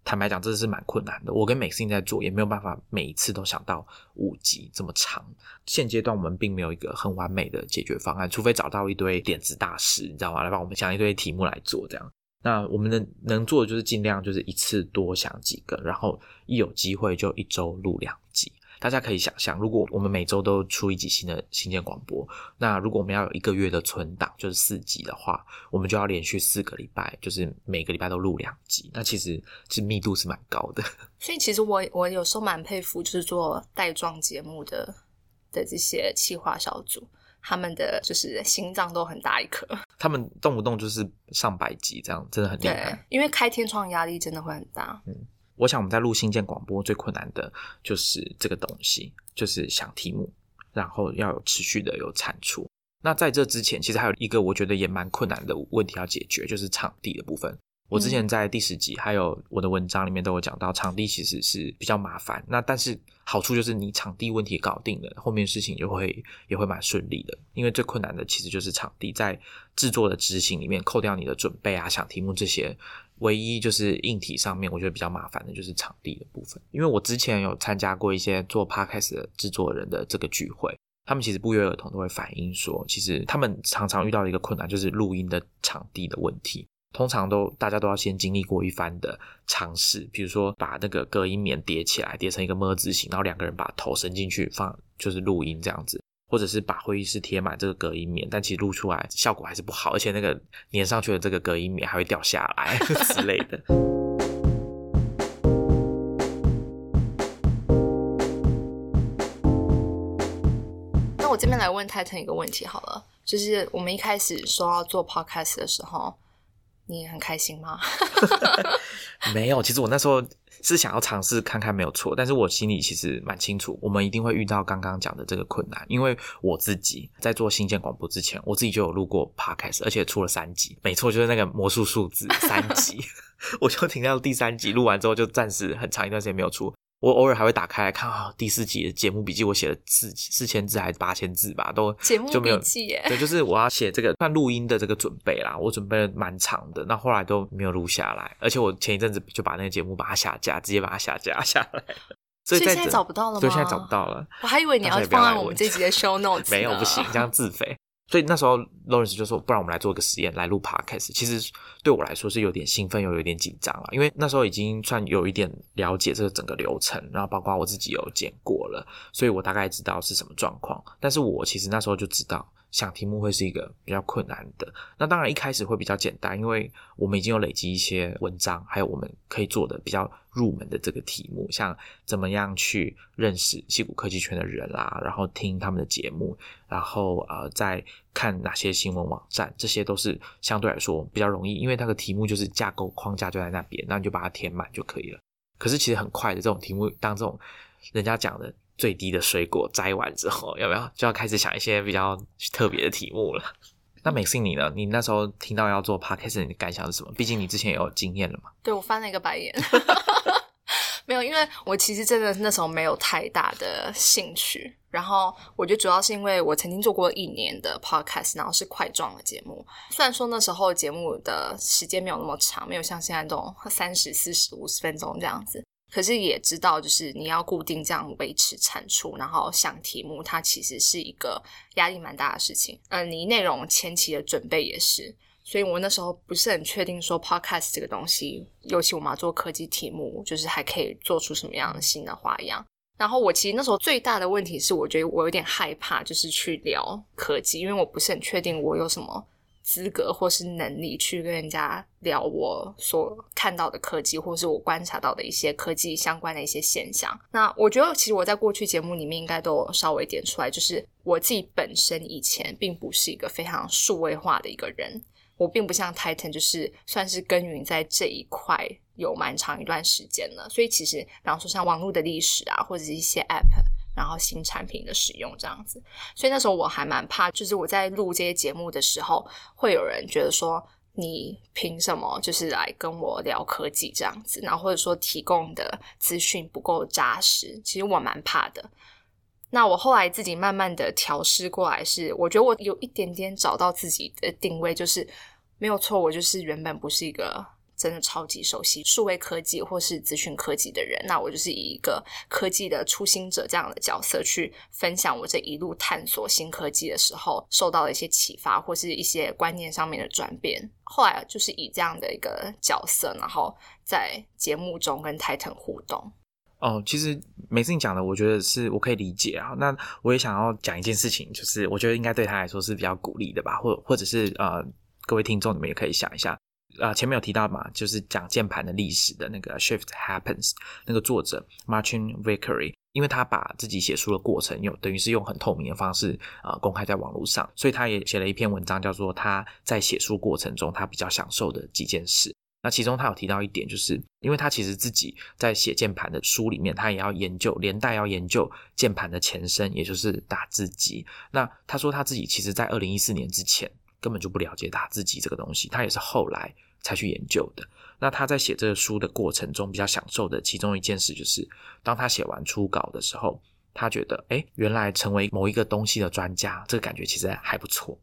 坦白讲，这是蛮困难的。我跟美心在做，也没有办法每一次都想到五集这么长。现阶段我们并没有一个很完美的解决方案，除非找到一堆点子大师，你知道吗？来帮我们想一堆题目来做这样。那我们能能做的就是尽量就是一次多想几个，然后一有机会就一周录两集。大家可以想象，如果我们每周都出一集新的新建广播，那如果我们要有一个月的存档，就是四集的话，我们就要连续四个礼拜，就是每个礼拜都录两集。那其实其实密度是蛮高的。所以其实我我有时候蛮佩服，就是做带状节目的的这些企划小组，他们的就是心脏都很大一颗。他们动不动就是上百集这样，真的很厉害。因为开天窗压力真的会很大。嗯。我想我们在录新建广播最困难的就是这个东西，就是想题目，然后要有持续的有产出。那在这之前，其实还有一个我觉得也蛮困难的问题要解决，就是场地的部分。我之前在第十集还有我的文章里面都有讲到，场地其实是比较麻烦。那但是好处就是你场地问题搞定了，后面事情就会也会蛮顺利的。因为最困难的其实就是场地，在制作的执行里面，扣掉你的准备啊、想题目这些。唯一就是硬体上面，我觉得比较麻烦的就是场地的部分。因为我之前有参加过一些做 podcast 的制作人的这个聚会，他们其实不约而同都会反映说，其实他们常常遇到的一个困难就是录音的场地的问题。通常都大家都要先经历过一番的尝试，比如说把那个隔音棉叠起来，叠成一个么字形，然后两个人把头伸进去放，就是录音这样子。或者是把会议室贴满这个隔音棉，但其实录出来效果还是不好，而且那个粘上去的这个隔音棉还会掉下来 之类的。那我这边来问泰腾一个问题好了，就是我们一开始说要做 podcast 的时候，你很开心吗？没有，其实我那时候。是想要尝试看看没有错，但是我心里其实蛮清楚，我们一定会遇到刚刚讲的这个困难，因为我自己在做新建广播之前，我自己就有录过 podcast，而且出了三集，没错，就是那个魔术数字三集，我就停到第三集，录完之后就暂时很长一段时间没有出。我偶尔还会打开来看啊，第四集的节目笔记，我写了四四千字还是八千字吧，都节目笔记耶。对，就是我要写这个算录音的这个准备啦，我准备了蛮长的，那后来都没有录下来，而且我前一阵子就把那个节目把它下架，直接把它下架 下来所以现在找不到了吗？对，现在找不到了。我还以为你要放在我们这集的 show notes，没有不行，这样自肥。所以那时候，Lawrence 就说：“不然我们来做个实验，来录 Podcast。”其实对我来说是有点兴奋又有点紧张了，因为那时候已经算有一点了解这个整个流程，然后包括我自己有剪过了，所以我大概知道是什么状况。但是我其实那时候就知道。想题目会是一个比较困难的，那当然一开始会比较简单，因为我们已经有累积一些文章，还有我们可以做的比较入门的这个题目，像怎么样去认识戏骨科技圈的人啦，然后听他们的节目，然后呃再看哪些新闻网站，这些都是相对来说比较容易，因为那个题目就是架构框架就在那边，那你就把它填满就可以了。可是其实很快的这种题目，当这种人家讲的。最低的水果摘完之后，要不要就要开始想一些比较特别的题目了？那美信你呢？你那时候听到要做 podcast，你的感想是什么？毕竟你之前也有经验了嘛。对我翻了一个白眼，没有，因为我其实真的那时候没有太大的兴趣。然后我觉得主要是因为我曾经做过一年的 podcast，然后是块状的节目。虽然说那时候节目的时间没有那么长，没有像现在这种三十四十五十分钟这样子。可是也知道，就是你要固定这样维持产出，然后想题目，它其实是一个压力蛮大的事情。嗯，你内容前期的准备也是，所以我那时候不是很确定说 podcast 这个东西，尤其我们要做科技题目，就是还可以做出什么样的新的花样。然后我其实那时候最大的问题是，我觉得我有点害怕，就是去聊科技，因为我不是很确定我有什么。资格或是能力去跟人家聊我所看到的科技，或是我观察到的一些科技相关的一些现象。那我觉得，其实我在过去节目里面应该都有稍微点出来，就是我自己本身以前并不是一个非常数位化的一个人，我并不像 Titan，就是算是耕耘在这一块有蛮长一段时间了。所以其实，比方说像网络的历史啊，或者是一些 App。然后新产品的使用这样子，所以那时候我还蛮怕，就是我在录这些节目的时候，会有人觉得说你凭什么就是来跟我聊科技这样子，然后或者说提供的资讯不够扎实，其实我蛮怕的。那我后来自己慢慢的调试过来，是我觉得我有一点点找到自己的定位，就是没有错，我就是原本不是一个。真的超级熟悉数位科技或是资讯科技的人，那我就是以一个科技的初心者这样的角色去分享我这一路探索新科技的时候受到的一些启发，或是一些观念上面的转变。后来就是以这样的一个角色，然后在节目中跟 Titan 互动。哦，其实每次你讲的，我觉得是我可以理解啊。那我也想要讲一件事情，就是我觉得应该对他来说是比较鼓励的吧，或或者是呃，各位听众你们也可以想一下。啊，前面有提到嘛，就是讲键盘的历史的那个 Shift Happens 那个作者 Martin Vickery，因为他把自己写书的过程，用等于是用很透明的方式啊公开在网络上，所以他也写了一篇文章，叫做他在写书过程中他比较享受的几件事。那其中他有提到一点，就是因为他其实自己在写键盘的书里面，他也要研究，连带要研究键盘的前身，也就是打字机。那他说他自己其实在二零一四年之前。根本就不了解打字机这个东西，他也是后来才去研究的。那他在写这个书的过程中，比较享受的其中一件事，就是当他写完初稿的时候，他觉得，哎，原来成为某一个东西的专家，这个感觉其实还不错。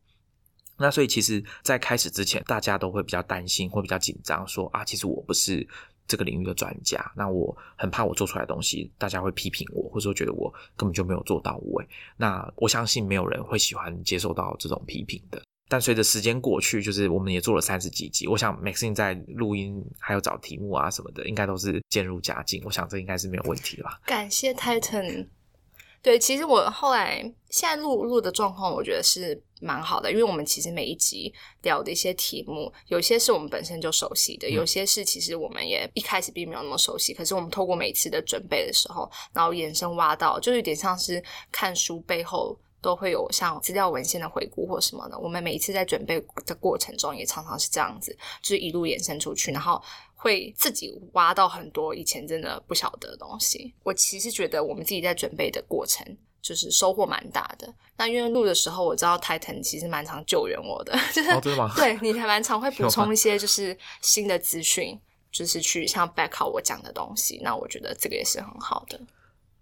那所以，其实，在开始之前，大家都会比较担心，会比较紧张，说啊，其实我不是这个领域的专家，那我很怕我做出来的东西，大家会批评我，或者说觉得我根本就没有做到位。那我相信没有人会喜欢接受到这种批评的。但随着时间过去，就是我们也做了三十几集。我想 Maxine 在录音还有找题目啊什么的，应该都是渐入佳境。我想这应该是没有问题吧。感谢 Titan。对，其实我后来现在录录的状况，我觉得是蛮好的，因为我们其实每一集聊的一些题目，有些是我们本身就熟悉的，有些是其实我们也一开始并没有那么熟悉。可是我们透过每次的准备的时候，然后延伸挖到，就有点像是看书背后。都会有像资料文献的回顾或什么的。我们每一次在准备的过程中，也常常是这样子，就是一路延伸出去，然后会自己挖到很多以前真的不晓得的东西。我其实觉得我们自己在准备的过程，就是收获蛮大的。那因为录的时候，我知道 Titan 其实蛮常救援我的，就是 对你还蛮常会 补充一些就是新的资讯，就是去像 back up 我讲的东西。那我觉得这个也是很好的。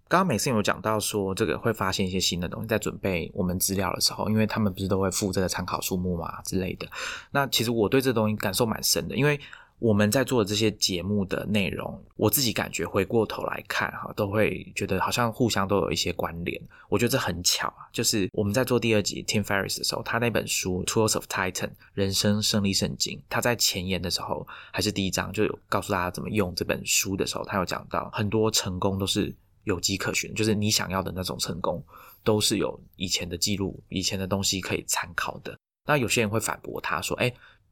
刚刚美信有讲到说，这个会发现一些新的东西，在准备我们资料的时候，因为他们不是都会附这个参考书目嘛之类的。那其实我对这东西感受蛮深的，因为我们在做的这些节目的内容，我自己感觉回过头来看哈，都会觉得好像互相都有一些关联。我觉得这很巧啊，就是我们在做第二集 Tim Ferris 的时候，他那本书《Tools of Titan》人生胜利圣经，他在前言的时候还是第一章就有告诉大家怎么用这本书的时候，他有讲到很多成功都是。有迹可循，就是你想要的那种成功，都是有以前的记录、以前的东西可以参考的。那有些人会反驳他说：“哎，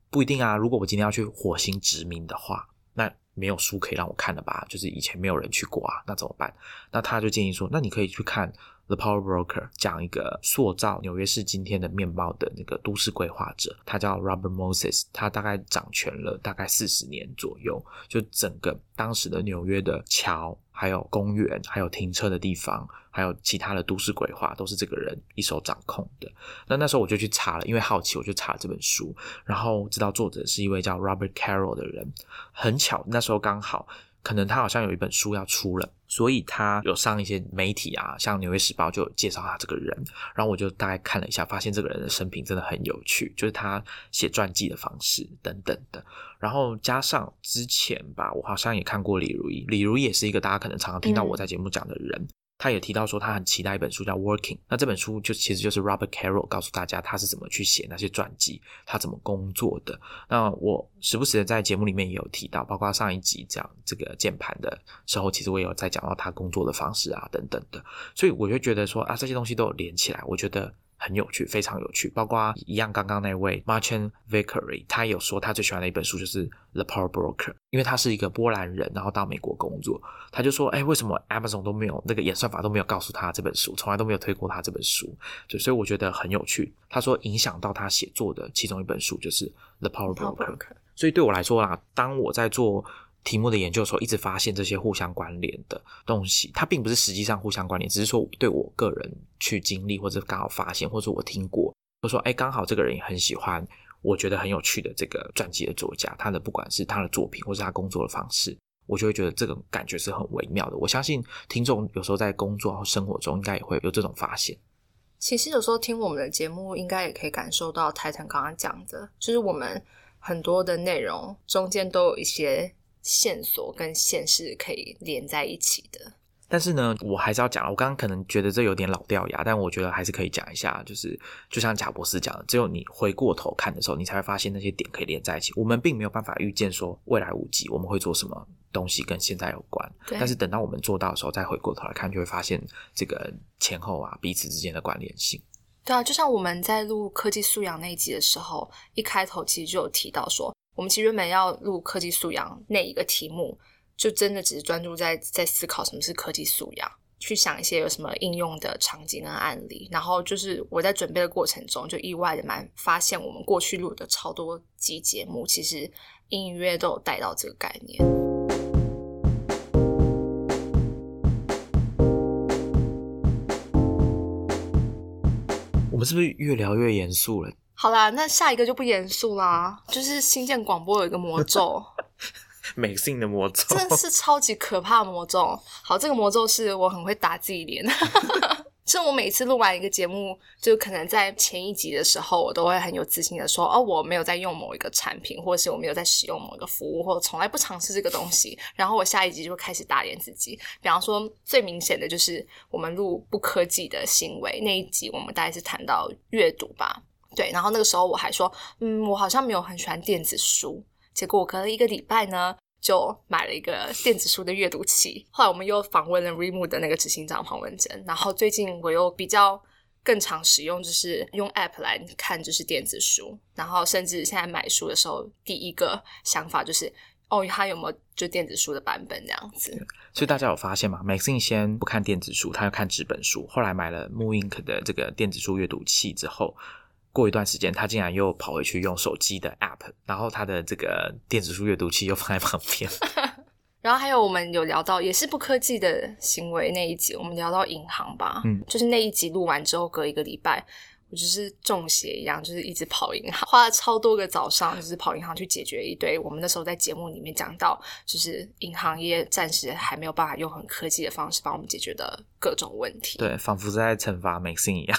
不一定啊！如果我今天要去火星殖民的话，那没有书可以让我看了吧？就是以前没有人去过啊，那怎么办？”那他就建议说：“那你可以去看。” The Power Broker 讲一个塑造纽约市今天的面貌的那个都市规划者，他叫 Robert Moses，他大概掌权了大概四十年左右，就整个当时的纽约的桥、还有公园、还有停车的地方，还有其他的都市规划，都是这个人一手掌控的。那那时候我就去查了，因为好奇，我就查了这本书，然后知道作者是一位叫 Robert Carroll 的人。很巧，那时候刚好。可能他好像有一本书要出了，所以他有上一些媒体啊，像《纽约时报》就有介绍他这个人。然后我就大概看了一下，发现这个人的生平真的很有趣，就是他写传记的方式等等的。然后加上之前吧，我好像也看过李如一，李如一也是一个大家可能常常听到我在节目讲的人。他也提到说，他很期待一本书叫《Working》。那这本书就其实就是 Robert Carroll 告诉大家他是怎么去写那些传记，他怎么工作的。那我时不时的在节目里面也有提到，包括上一集讲这个键盘的时候，其实我也有在讲到他工作的方式啊等等的。所以我就觉得说啊，这些东西都有连起来，我觉得。很有趣，非常有趣。包括一样，刚刚那位 Martin Vickery，他有说他最喜欢的一本书就是《The Power Broker》，因为他是一个波兰人，然后到美国工作，他就说，哎，为什么 Amazon 都没有那个演算法都没有告诉他这本书，从来都没有推过他这本书，就所以我觉得很有趣。他说影响到他写作的其中一本书就是《The Power Broker》，所以对我来说啦，当我在做。题目的研究的时候，一直发现这些互相关联的东西，它并不是实际上互相关联，只是说对我个人去经历，或者刚好发现，或者我听过，或者说哎，刚好这个人也很喜欢，我觉得很有趣的这个传记的作家，他的不管是他的作品，或是他工作的方式，我就会觉得这个感觉是很微妙的。我相信听众有时候在工作和生活中，应该也会有这种发现。其实有时候听我们的节目，应该也可以感受到泰坦刚刚讲的，就是我们很多的内容中间都有一些。线索跟线是可以连在一起的，但是呢，我还是要讲。我刚刚可能觉得这有点老掉牙，但我觉得还是可以讲一下。就是就像贾博士讲的，只有你回过头看的时候，你才会发现那些点可以连在一起。我们并没有办法预见说未来五级我们会做什么东西跟现在有关，但是等到我们做到的时候，再回过头来看，就会发现这个前后啊彼此之间的关联性。对啊，就像我们在录科技素养那一集的时候，一开头其实就有提到说。我们其实原本要录科技素养那一个题目，就真的只是专注在在思考什么是科技素养，去想一些有什么应用的场景跟案例。然后就是我在准备的过程中，就意外的蛮发现，我们过去录的超多集节目，其实隐隐约约都有带到这个概念。我们是不是越聊越严肃了？好啦，那下一个就不严肃啦，就是新建广播有一个魔咒，美性的魔咒，真的是超级可怕魔咒。好，这个魔咒是我很会打自己脸，是我每次录完一个节目，就可能在前一集的时候，我都会很有自信的说，哦，我没有在用某一个产品，或者是我没有在使用某一个服务，或者从来不尝试这个东西。然后我下一集就开始打脸自己。比方说，最明显的就是我们录不科技的行为那一集，我们大概是谈到阅读吧。对，然后那个时候我还说，嗯，我好像没有很喜欢电子书。结果我隔了一个礼拜呢，就买了一个电子书的阅读器。后来我们又访问了 Remo 的那个执行长黄文珍。然后最近我又比较更常使用，就是用 App 来看，就是电子书。然后甚至现在买书的时候，第一个想法就是，哦，他有没有就电子书的版本这样子？所以大家有发现吗？Maxine 先不看电子书，他要看纸本书。后来买了 Moon Ink 的这个电子书阅读器之后。过一段时间，他竟然又跑回去用手机的 App，然后他的这个电子书阅读器又放在旁边。然后还有我们有聊到也是不科技的行为那一集，我们聊到银行吧，嗯，就是那一集录完之后，隔一个礼拜，我就是中邪一样，就是一直跑银行，花了超多个早上，就是跑银行去解决一堆。我们那时候在节目里面讲到，就是银行业暂时还没有办法用很科技的方式帮我们解决的各种问题。对，仿佛在惩罚 Maxine 一样。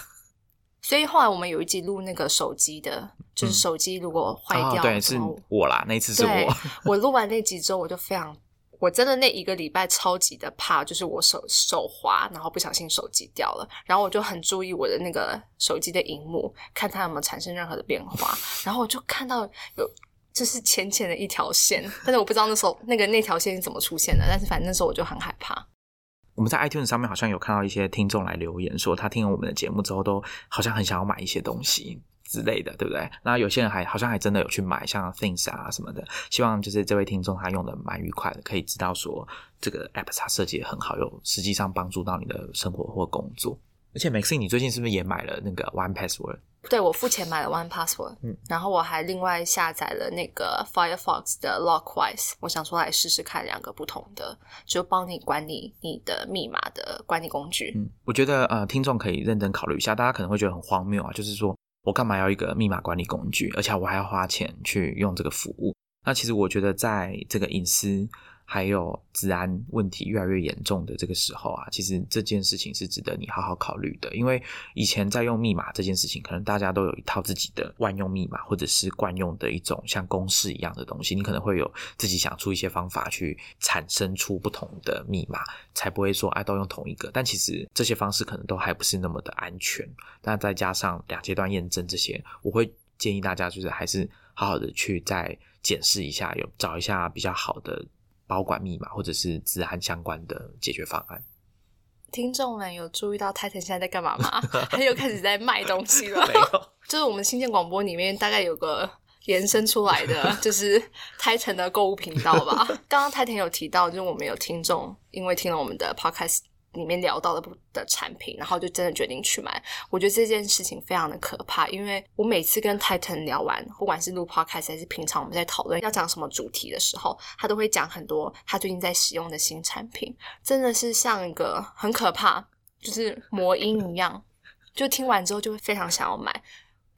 所以后来我们有一集录那个手机的，就是手机如果坏掉，对，是我啦，那次是我。我录完那集之后，我就非常，我真的那一个礼拜超级的怕，就是我手手滑，然后不小心手机掉了，然后我就很注意我的那个手机的荧幕，看它有没有产生任何的变化，然后我就看到有就是浅浅的一条线，但是我不知道那时候那个那条线是怎么出现的，但是反正那时候我就很害怕。我们在 iTunes 上面好像有看到一些听众来留言，说他听了我们的节目之后，都好像很想要买一些东西之类的，对不对？那有些人还好像还真的有去买，像 Things 啊什么的。希望就是这位听众他用的蛮愉快的，可以知道说这个 App 它设计很好，有实际上帮助到你的生活或工作。而且 Maxine，你最近是不是也买了那个 One Password？对，我付钱买了 One Password，嗯，然后我还另外下载了那个 Firefox 的 Lockwise，我想说来试试看两个不同的，就帮你管理你的密码的管理工具。嗯，我觉得呃，听众可以认真考虑一下，大家可能会觉得很荒谬啊，就是说我干嘛要一个密码管理工具，而且我还要花钱去用这个服务？那其实我觉得在这个隐私。还有治安问题越来越严重的这个时候啊，其实这件事情是值得你好好考虑的。因为以前在用密码这件事情，可能大家都有一套自己的万用密码，或者是惯用的一种像公式一样的东西。你可能会有自己想出一些方法去产生出不同的密码，才不会说哎都用同一个。但其实这些方式可能都还不是那么的安全。那再加上两阶段验证这些，我会建议大家就是还是好好的去再检视一下，有找一下比较好的。保管密码或者是治安相关的解决方案。听众们有注意到 Titan 现在在干嘛吗？他又开始在卖东西了。没有，就是我们新建广播里面大概有个延伸出来的，就是 Titan 的购物频道吧。刚刚 Titan 有提到，就是我们有听众因为听了我们的 Podcast。里面聊到的的产品，然后就真的决定去买。我觉得这件事情非常的可怕，因为我每次跟 Titan 聊完，不管是录 Podcast 还是平常我们在讨论要讲什么主题的时候，他都会讲很多他最近在使用的新产品，真的是像一个很可怕，就是魔音一样。就听完之后就会非常想要买。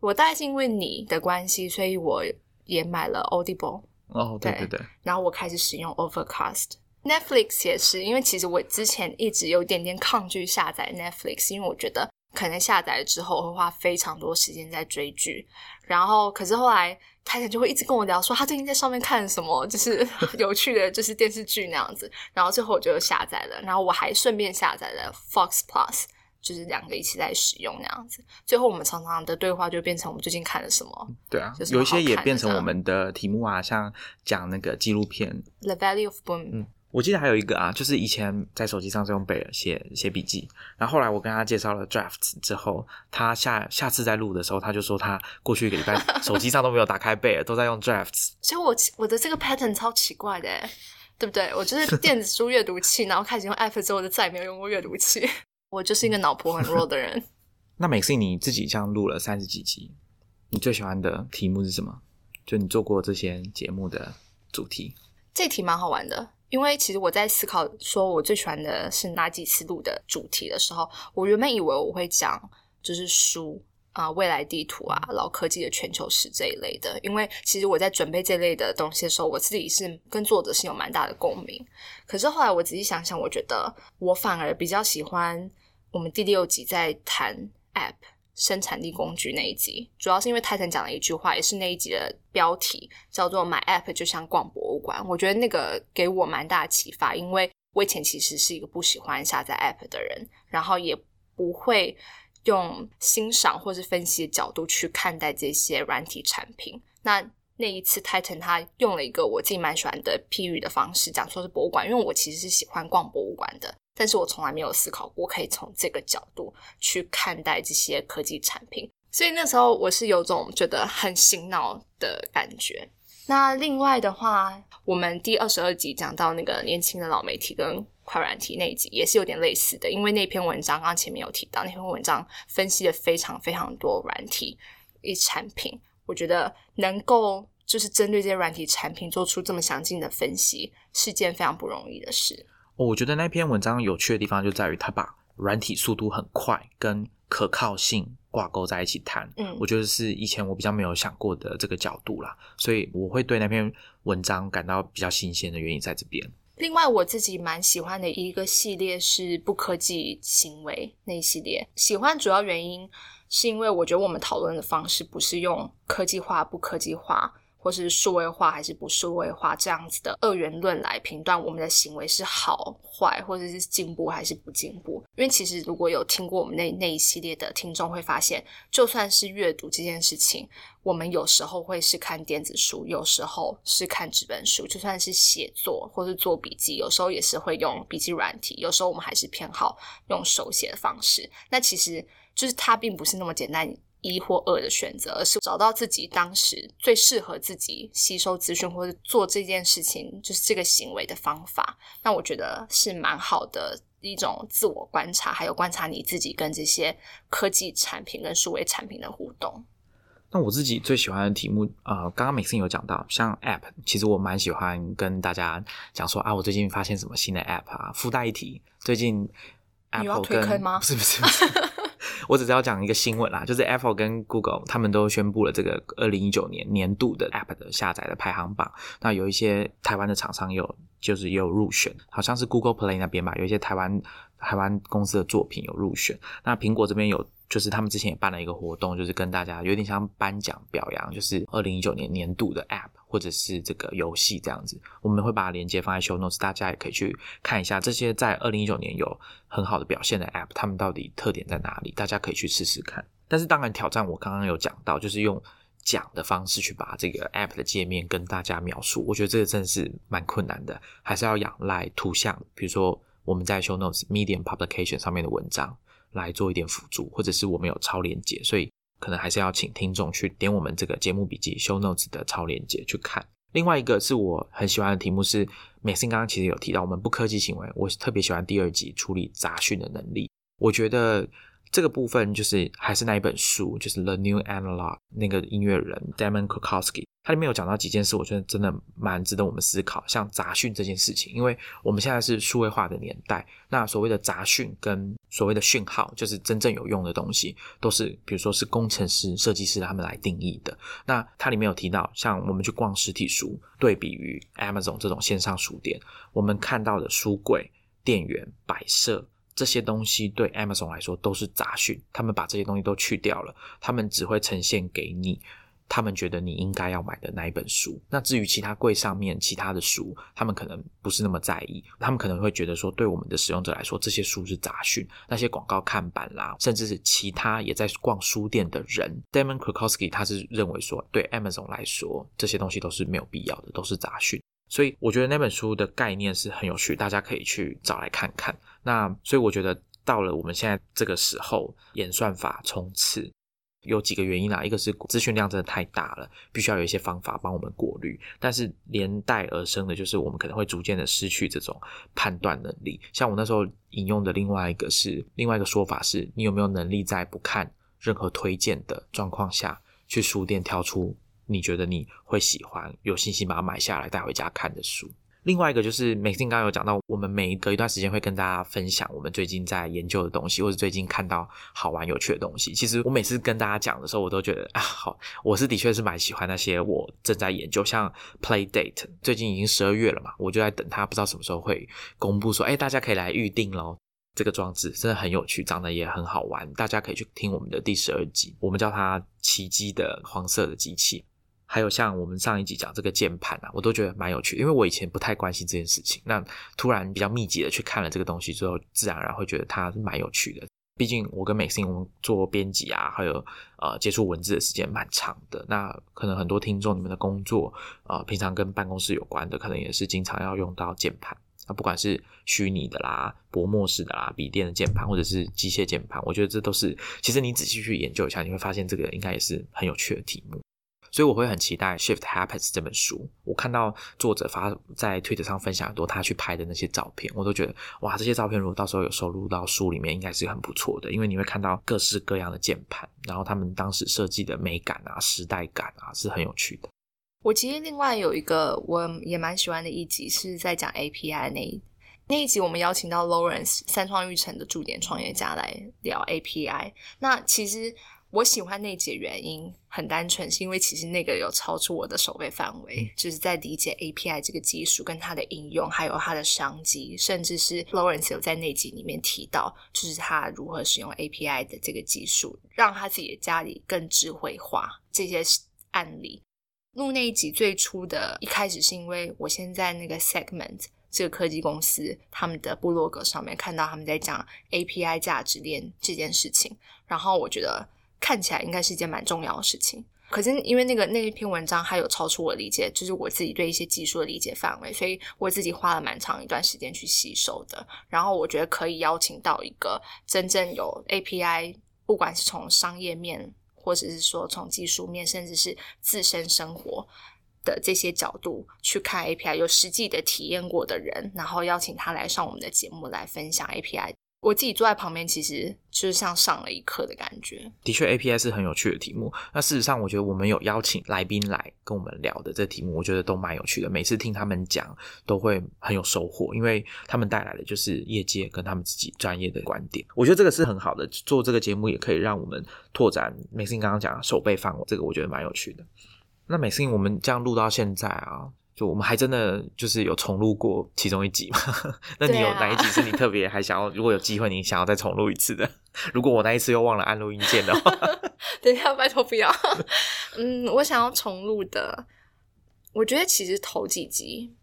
我大概是因为你的关系，所以我也买了 Audible。哦，对对对。然后我开始使用 Overcast。Netflix 也是，因为其实我之前一直有点点抗拒下载 Netflix，因为我觉得可能下载了之后会花非常多时间在追剧。然后，可是后来太太就会一直跟我聊说，她最近在上面看什么，就是 有趣的，就是电视剧那样子。然后最后我就下载了，然后我还顺便下载了 Fox Plus，就是两个一起在使用那样子。最后我们常常的对话就变成我们最近看了什么。对啊，有一些也变成我们的题目啊，像讲那个纪录片《The Valley of Boom》。我记得还有一个啊，就是以前在手机上是用贝尔写写笔记，然后后来我跟他介绍了 Drafts 之后，他下下次在录的时候，他就说他过去一个礼拜手机上都没有打开贝尔，都在用 Drafts。所以，我我的这个 pattern 超奇怪的，对不对？我就是电子书阅读器，然后开始用 App 之后，就再也没有用过阅读器。我就是一个脑婆很弱的人。那每次你自己这样录了三十几集，你最喜欢的题目是什么？就你做过这些节目的主题？这题蛮好玩的。因为其实我在思考说我最喜欢的是哪几次录的主题的时候，我原本以为我会讲就是书啊、未来地图啊、老科技的全球史这一类的。因为其实我在准备这类的东西的时候，我自己是跟作者是有蛮大的共鸣。可是后来我仔细想想，我觉得我反而比较喜欢我们第六集在谈 App。生产力工具那一集，主要是因为泰森讲了一句话，也是那一集的标题，叫做“买 App 就像逛博物馆”。我觉得那个给我蛮大的启发，因为我以前其实是一个不喜欢下载 App 的人，然后也不会用欣赏或是分析的角度去看待这些软体产品。那那一次泰臣他用了一个我自己蛮喜欢的譬喻的方式，讲说是博物馆，因为我其实是喜欢逛博物馆的。但是我从来没有思考过可以从这个角度去看待这些科技产品，所以那时候我是有种觉得很醒脑的感觉。那另外的话，我们第二十二集讲到那个年轻的老媒体跟快软体那一集，也是有点类似的，因为那篇文章刚刚前面有提到，那篇文章分析了非常非常多软体一产品，我觉得能够就是针对这些软体产品做出这么详尽的分析，是件非常不容易的事。我觉得那篇文章有趣的地方就在于，他把软体速度很快跟可靠性挂钩在一起谈。嗯，我觉得是以前我比较没有想过的这个角度啦，所以我会对那篇文章感到比较新鲜的原因在这边。另外，我自己蛮喜欢的一个系列是不科技行为那一系列，喜欢主要原因是因为我觉得我们讨论的方式不是用科技化不科技化。或是数位化还是不数位化这样子的二元论来评断我们的行为是好坏，或者是进步还是不进步？因为其实如果有听过我们那那一系列的听众会发现，就算是阅读这件事情，我们有时候会是看电子书，有时候是看纸本书；就算是写作或是做笔记，有时候也是会用笔记软体，有时候我们还是偏好用手写的方式。那其实就是它并不是那么简单。一或二的选择，而是找到自己当时最适合自己吸收资讯或者做这件事情，就是这个行为的方法。那我觉得是蛮好的一种自我观察，还有观察你自己跟这些科技产品跟数位产品的互动。那我自己最喜欢的题目，呃，刚刚美森有讲到，像 App，其实我蛮喜欢跟大家讲说啊，我最近发现什么新的 App 啊。附带一提，最近 Apple 跟吗？不是不是不是。我只是要讲一个新闻啦，就是 Apple 跟 Google 他们都宣布了这个二零一九年年度的 App 的下载的排行榜。那有一些台湾的厂商有，就是也有入选，好像是 Google Play 那边吧，有一些台湾台湾公司的作品有入选。那苹果这边有。就是他们之前也办了一个活动，就是跟大家有点像颁奖表扬，就是二零一九年年度的 App 或者是这个游戏这样子。我们会把链接放在 Show Notes，大家也可以去看一下这些在二零一九年有很好的表现的 App，他们到底特点在哪里？大家可以去试试看。但是当然挑战我刚刚有讲到，就是用讲的方式去把这个 App 的界面跟大家描述，我觉得这个真的是蛮困难的，还是要仰赖图像，比如说。我们在 Show Notes Medium Publication 上面的文章来做一点辅助，或者是我们有超链接，所以可能还是要请听众去点我们这个节目笔记 Show Notes 的超链接去看。另外一个是我很喜欢的题目是，美心刚刚其实有提到我们不科技行为，我特别喜欢第二集处理杂讯的能力，我觉得。这个部分就是还是那一本书，就是《The New Analog》那个音乐人 Damon Krukowski，它里面有讲到几件事，我觉得真的蛮值得我们思考。像杂讯这件事情，因为我们现在是数位化的年代，那所谓的杂讯跟所谓的讯号，就是真正有用的东西，都是比如说是工程师、设计师他们来定义的。那它里面有提到，像我们去逛实体书，对比于 Amazon 这种线上书店，我们看到的书柜、店员摆设。这些东西对 Amazon 来说都是杂讯，他们把这些东西都去掉了，他们只会呈现给你，他们觉得你应该要买的那一本书。那至于其他柜上面其他的书，他们可能不是那么在意，他们可能会觉得说，对我们的使用者来说，这些书是杂讯，那些广告看板啦，甚至是其他也在逛书店的人，Damon Krukowski 他是认为说，对 Amazon 来说，这些东西都是没有必要的，都是杂讯。所以我觉得那本书的概念是很有趣，大家可以去找来看看。那所以我觉得到了我们现在这个时候，演算法冲刺有几个原因啊，一个是资讯量真的太大了，必须要有一些方法帮我们过滤。但是连带而生的就是我们可能会逐渐的失去这种判断能力。像我那时候引用的另外一个是另外一个说法是，你有没有能力在不看任何推荐的状况下去书店挑出？你觉得你会喜欢有信心把它买下来带回家看的书。另外一个就是美信刚刚有讲到，我们每隔一段时间会跟大家分享我们最近在研究的东西，或者最近看到好玩有趣的东西。其实我每次跟大家讲的时候，我都觉得啊，好，我是的确是蛮喜欢那些我正在研究，像 Play Date，最近已经十二月了嘛，我就在等它，不知道什么时候会公布说，哎，大家可以来预定喽。这个装置真的很有趣，长得也很好玩，大家可以去听我们的第十二集，我们叫它奇迹的黄色的机器。还有像我们上一集讲这个键盘啊，我都觉得蛮有趣，因为我以前不太关心这件事情。那突然比较密集的去看了这个东西之后，自然而然会觉得它是蛮有趣的。毕竟我跟美心我们做编辑啊，还有呃接触文字的时间蛮长的。那可能很多听众你们的工作呃平常跟办公室有关的，可能也是经常要用到键盘。那不管是虚拟的啦、薄膜式的啦、笔电的键盘，或者是机械键盘，我觉得这都是其实你仔细去研究一下，你会发现这个应该也是很有趣的题目。所以我会很期待《Shift Happens》这本书。我看到作者发在推特上分享很多他去拍的那些照片，我都觉得哇，这些照片如果到时候有收录到书里面，应该是很不错的。因为你会看到各式各样的键盘，然后他们当时设计的美感啊、时代感啊，是很有趣的。我其实另外有一个我也蛮喜欢的一集，是在讲 API 那一那一集，我们邀请到 Lawrence 三创育成的驻点创业家来聊 API。那其实。我喜欢那节原因很单纯，是因为其实那个有超出我的手背范围，就是在理解 API 这个技术跟它的应用，还有它的商机，甚至是 Lawrence 有在那集里面提到，就是他如何使用 API 的这个技术，让他自己的家里更智慧化这些案例。录那一集最初的一开始是因为我先在那个 Segment 这个科技公司他们的部落格上面看到他们在讲 API 价值链这件事情，然后我觉得。看起来应该是一件蛮重要的事情，可是因为那个那一篇文章它有超出我理解，就是我自己对一些技术的理解范围，所以我自己花了蛮长一段时间去吸收的。然后我觉得可以邀请到一个真正有 API，不管是从商业面，或者是说从技术面，甚至是自身生活的这些角度去看 API，有实际的体验过的人，然后邀请他来上我们的节目来分享 API。我自己坐在旁边，其实就是像上了一课的感觉。的确，API 是很有趣的题目。那事实上，我觉得我们有邀请来宾来跟我们聊的这题目，我觉得都蛮有趣的。每次听他们讲，都会很有收获，因为他们带来的就是业界跟他们自己专业的观点。我觉得这个是很好的。做这个节目也可以让我们拓展美信刚刚讲手背范围，这个我觉得蛮有趣的。那美信，我们这样录到现在啊。就我们还真的就是有重录过其中一集嘛？那你有哪一集是你特别还想要？如果有机会，你想要再重录一次的？如果我那一次又忘了按录音键的话，等一下，拜托不要。嗯，我想要重录的，我觉得其实头几集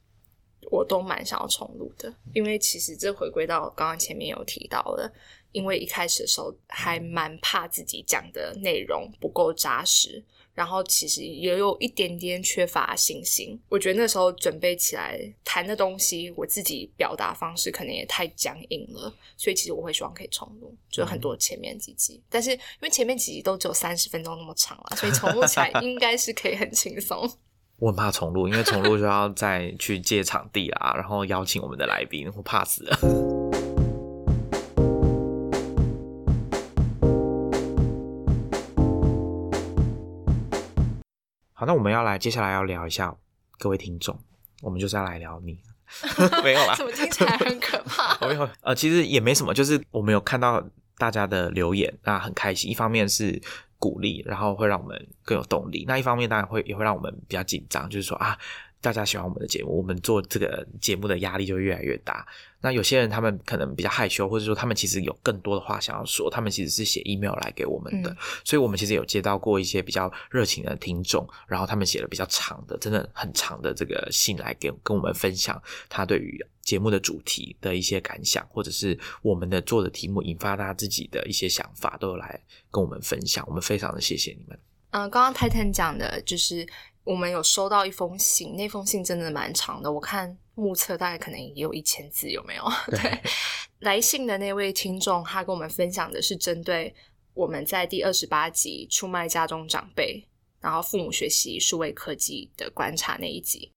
我都蛮想要重录的，因为其实这回归到刚刚前面有提到的，因为一开始的时候还蛮怕自己讲的内容不够扎实，然后其实也有一点点缺乏信心。我觉得那时候准备起来谈的东西，我自己表达方式可能也太僵硬了，所以其实我会希望可以重录，就很多前面几集。但是因为前面几集都只有三十分钟那么长了，所以重录起来 应该是可以很轻松。我很怕重录，因为重录就要再去借场地啦，然后邀请我们的来宾，我怕死了。好，那我们要来接下来要聊一下各位听众，我们就是要来聊你，没有啦，怎么听起来很可怕？没有，呃，其实也没什么，就是我们有看到大家的留言，那很开心。一方面是鼓励，然后会让我们更有动力；那一方面当然会也会让我们比较紧张，就是说啊。大家喜欢我们的节目，我们做这个节目的压力就越来越大。那有些人他们可能比较害羞，或者说他们其实有更多的话想要说，他们其实是写 email 来给我们的。所以，我们其实有接到过一些比较热情的听众，然后他们写了比较长的，真的很长的这个信来给跟我们分享他对于节目的主题的一些感想，或者是我们的做的题目引发他自己的一些想法，都有来跟我们分享。我们非常的谢谢你们。嗯，刚刚 Titan 讲的就是。我们有收到一封信，那封信真的蛮长的，我看目测大概可能也有一千字，有没有？对，来信的那位听众，他跟我们分享的是针对我们在第二十八集出卖家中长辈，然后父母学习数位科技的观察那一集，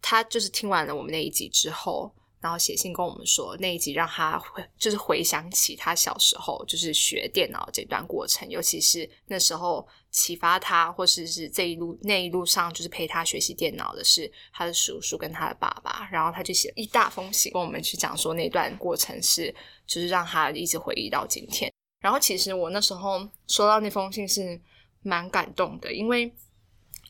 他就是听完了我们那一集之后。然后写信跟我们说，那一集让他回，就是回想起他小时候就是学电脑这段过程，尤其是那时候启发他，或是是这一路那一路上就是陪他学习电脑的是他的叔叔跟他的爸爸。然后他就写了一大封信跟我们去讲说，那段过程是就是让他一直回忆到今天。然后其实我那时候收到那封信是蛮感动的，因为。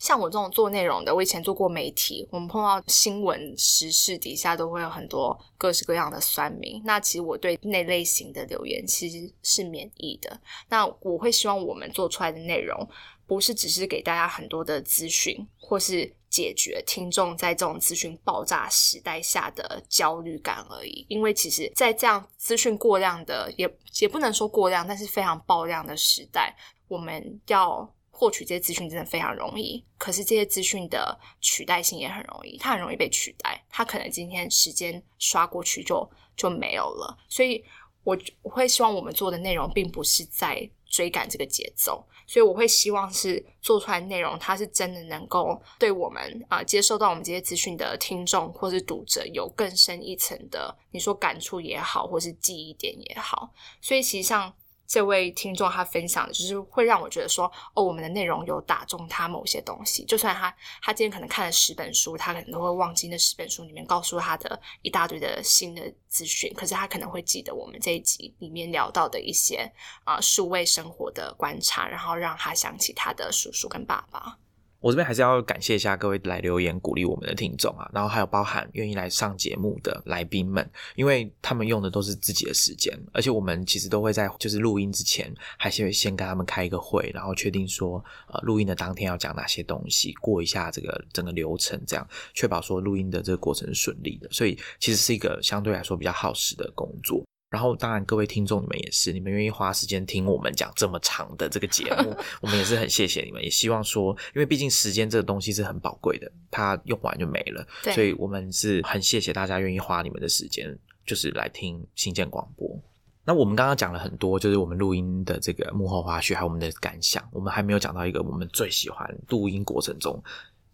像我这种做内容的，我以前做过媒体，我们碰到新闻时事底下都会有很多各式各样的酸民。那其实我对那类型的留言其实是免疫的。那我会希望我们做出来的内容，不是只是给大家很多的资讯，或是解决听众在这种资讯爆炸时代下的焦虑感而已。因为其实，在这样资讯过量的，也也不能说过量，但是非常爆量的时代，我们要。获取这些资讯真的非常容易，可是这些资讯的取代性也很容易，它很容易被取代，它可能今天时间刷过去就就没有了。所以，我我会希望我们做的内容并不是在追赶这个节奏，所以我会希望是做出来内容，它是真的能够对我们啊接受到我们这些资讯的听众或是读者有更深一层的，你说感触也好，或是记忆点也好。所以，其实像。这位听众他分享的，就是会让我觉得说，哦，我们的内容有打中他某些东西。就算他他今天可能看了十本书，他可能都会忘记那十本书里面告诉他的一大堆的新的资讯，可是他可能会记得我们这一集里面聊到的一些啊数位生活的观察，然后让他想起他的叔叔跟爸爸。我这边还是要感谢一下各位来留言鼓励我们的听众啊，然后还有包含愿意来上节目的来宾们，因为他们用的都是自己的时间，而且我们其实都会在就是录音之前，还是会先跟他们开一个会，然后确定说呃录音的当天要讲哪些东西，过一下这个整个流程，这样确保说录音的这个过程是顺利的，所以其实是一个相对来说比较耗时的工作。然后，当然，各位听众你们也是，你们愿意花时间听我们讲这么长的这个节目，我们也是很谢谢你们。也希望说，因为毕竟时间这个东西是很宝贵的，它用完就没了，所以我们是很谢谢大家愿意花你们的时间，就是来听新建广播。那我们刚刚讲了很多，就是我们录音的这个幕后花絮，还有我们的感想。我们还没有讲到一个我们最喜欢录音过程中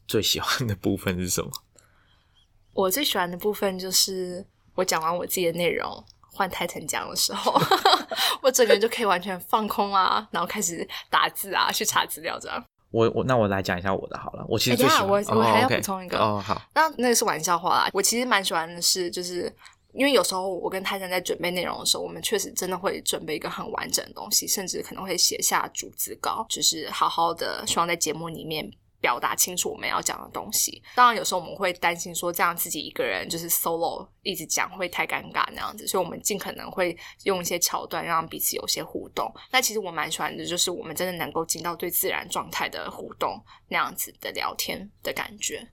最喜欢的部分是什么？我最喜欢的部分就是我讲完我自己的内容。换泰坦讲的时候，我整个人就可以完全放空啊，然后开始打字啊，去查资料这样。我我那我来讲一下我的好了。我其实最喜欢我我还要补充一个哦好，那那个是玩笑话啦。我其实蛮喜欢的是，就是因为有时候我跟泰腾在准备内容的时候，我们确实真的会准备一个很完整的东西，甚至可能会写下逐字稿，就是好好的希望在节目里面。表达清楚我们要讲的东西。当然，有时候我们会担心说，这样自己一个人就是 solo 一直讲会太尴尬那样子，所以我们尽可能会用一些桥段让彼此有些互动。那其实我蛮喜欢的，就是我们真的能够进到最自然状态的互动那样子的聊天的感觉。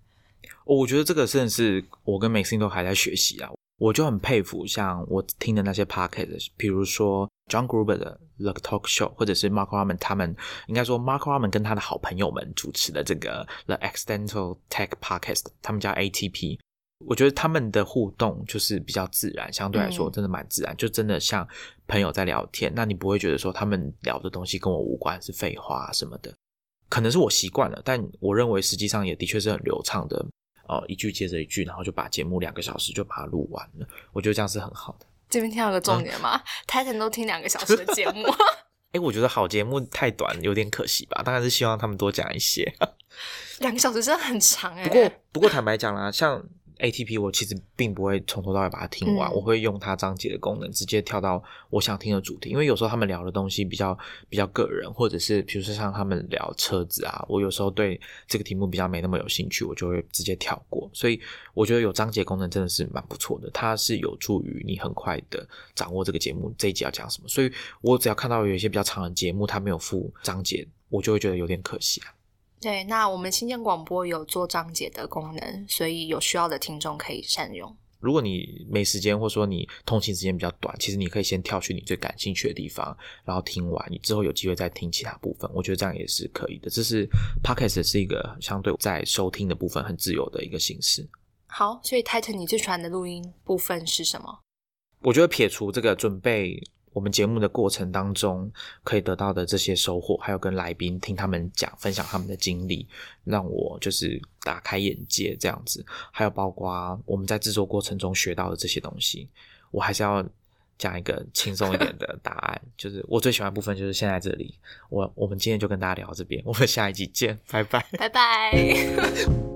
我觉得这个真的是我跟 Maxine 都还在学习啊。我就很佩服像我听的那些 p o c k e t 比如说 John Gruber 的 The Talk Show，或者是 Mark Raman 他们应该说 Mark Raman 跟他的好朋友们主持的这个 The Accidental Tech Podcast，他们叫 ATP。我觉得他们的互动就是比较自然，相对来说真的蛮自然，就真的像朋友在聊天。那你不会觉得说他们聊的东西跟我无关，是废话什么的。可能是我习惯了，但我认为实际上也的确是很流畅的。哦，一句接着一句，然后就把节目两个小时就把它录完了。我觉得这样是很好的。这边听到个重点吗？Titan 都听两个小时的节目。哎，我觉得好节目太短，有点可惜吧。当然是希望他们多讲一些。两个小时真的很长哎。不过，不过坦白讲啦，像。ATP 我其实并不会从头到尾把它听完，我会用它章节的功能直接跳到我想听的主题。因为有时候他们聊的东西比较比较个人，或者是比如说像他们聊车子啊，我有时候对这个题目比较没那么有兴趣，我就会直接跳过。所以我觉得有章节功能真的是蛮不错的，它是有助于你很快的掌握这个节目这一集要讲什么。所以我只要看到有一些比较长的节目，它没有附章节，我就会觉得有点可惜啊。对，那我们新建广播有做章节的功能，所以有需要的听众可以善用。如果你没时间，或者说你通勤时间比较短，其实你可以先跳去你最感兴趣的地方，然后听完，你之后有机会再听其他部分。我觉得这样也是可以的。这是 Podcast 是一个相对在收听的部分很自由的一个形式。好，所以 Titan，你最喜欢的录音部分是什么？我觉得撇除这个准备。我们节目的过程当中可以得到的这些收获，还有跟来宾听他们讲、分享他们的经历，让我就是打开眼界这样子。还有包括我们在制作过程中学到的这些东西，我还是要讲一个轻松一点的答案，就是我最喜欢部分就是现在这里。我我们今天就跟大家聊到这边，我们下一集见，拜拜，拜拜。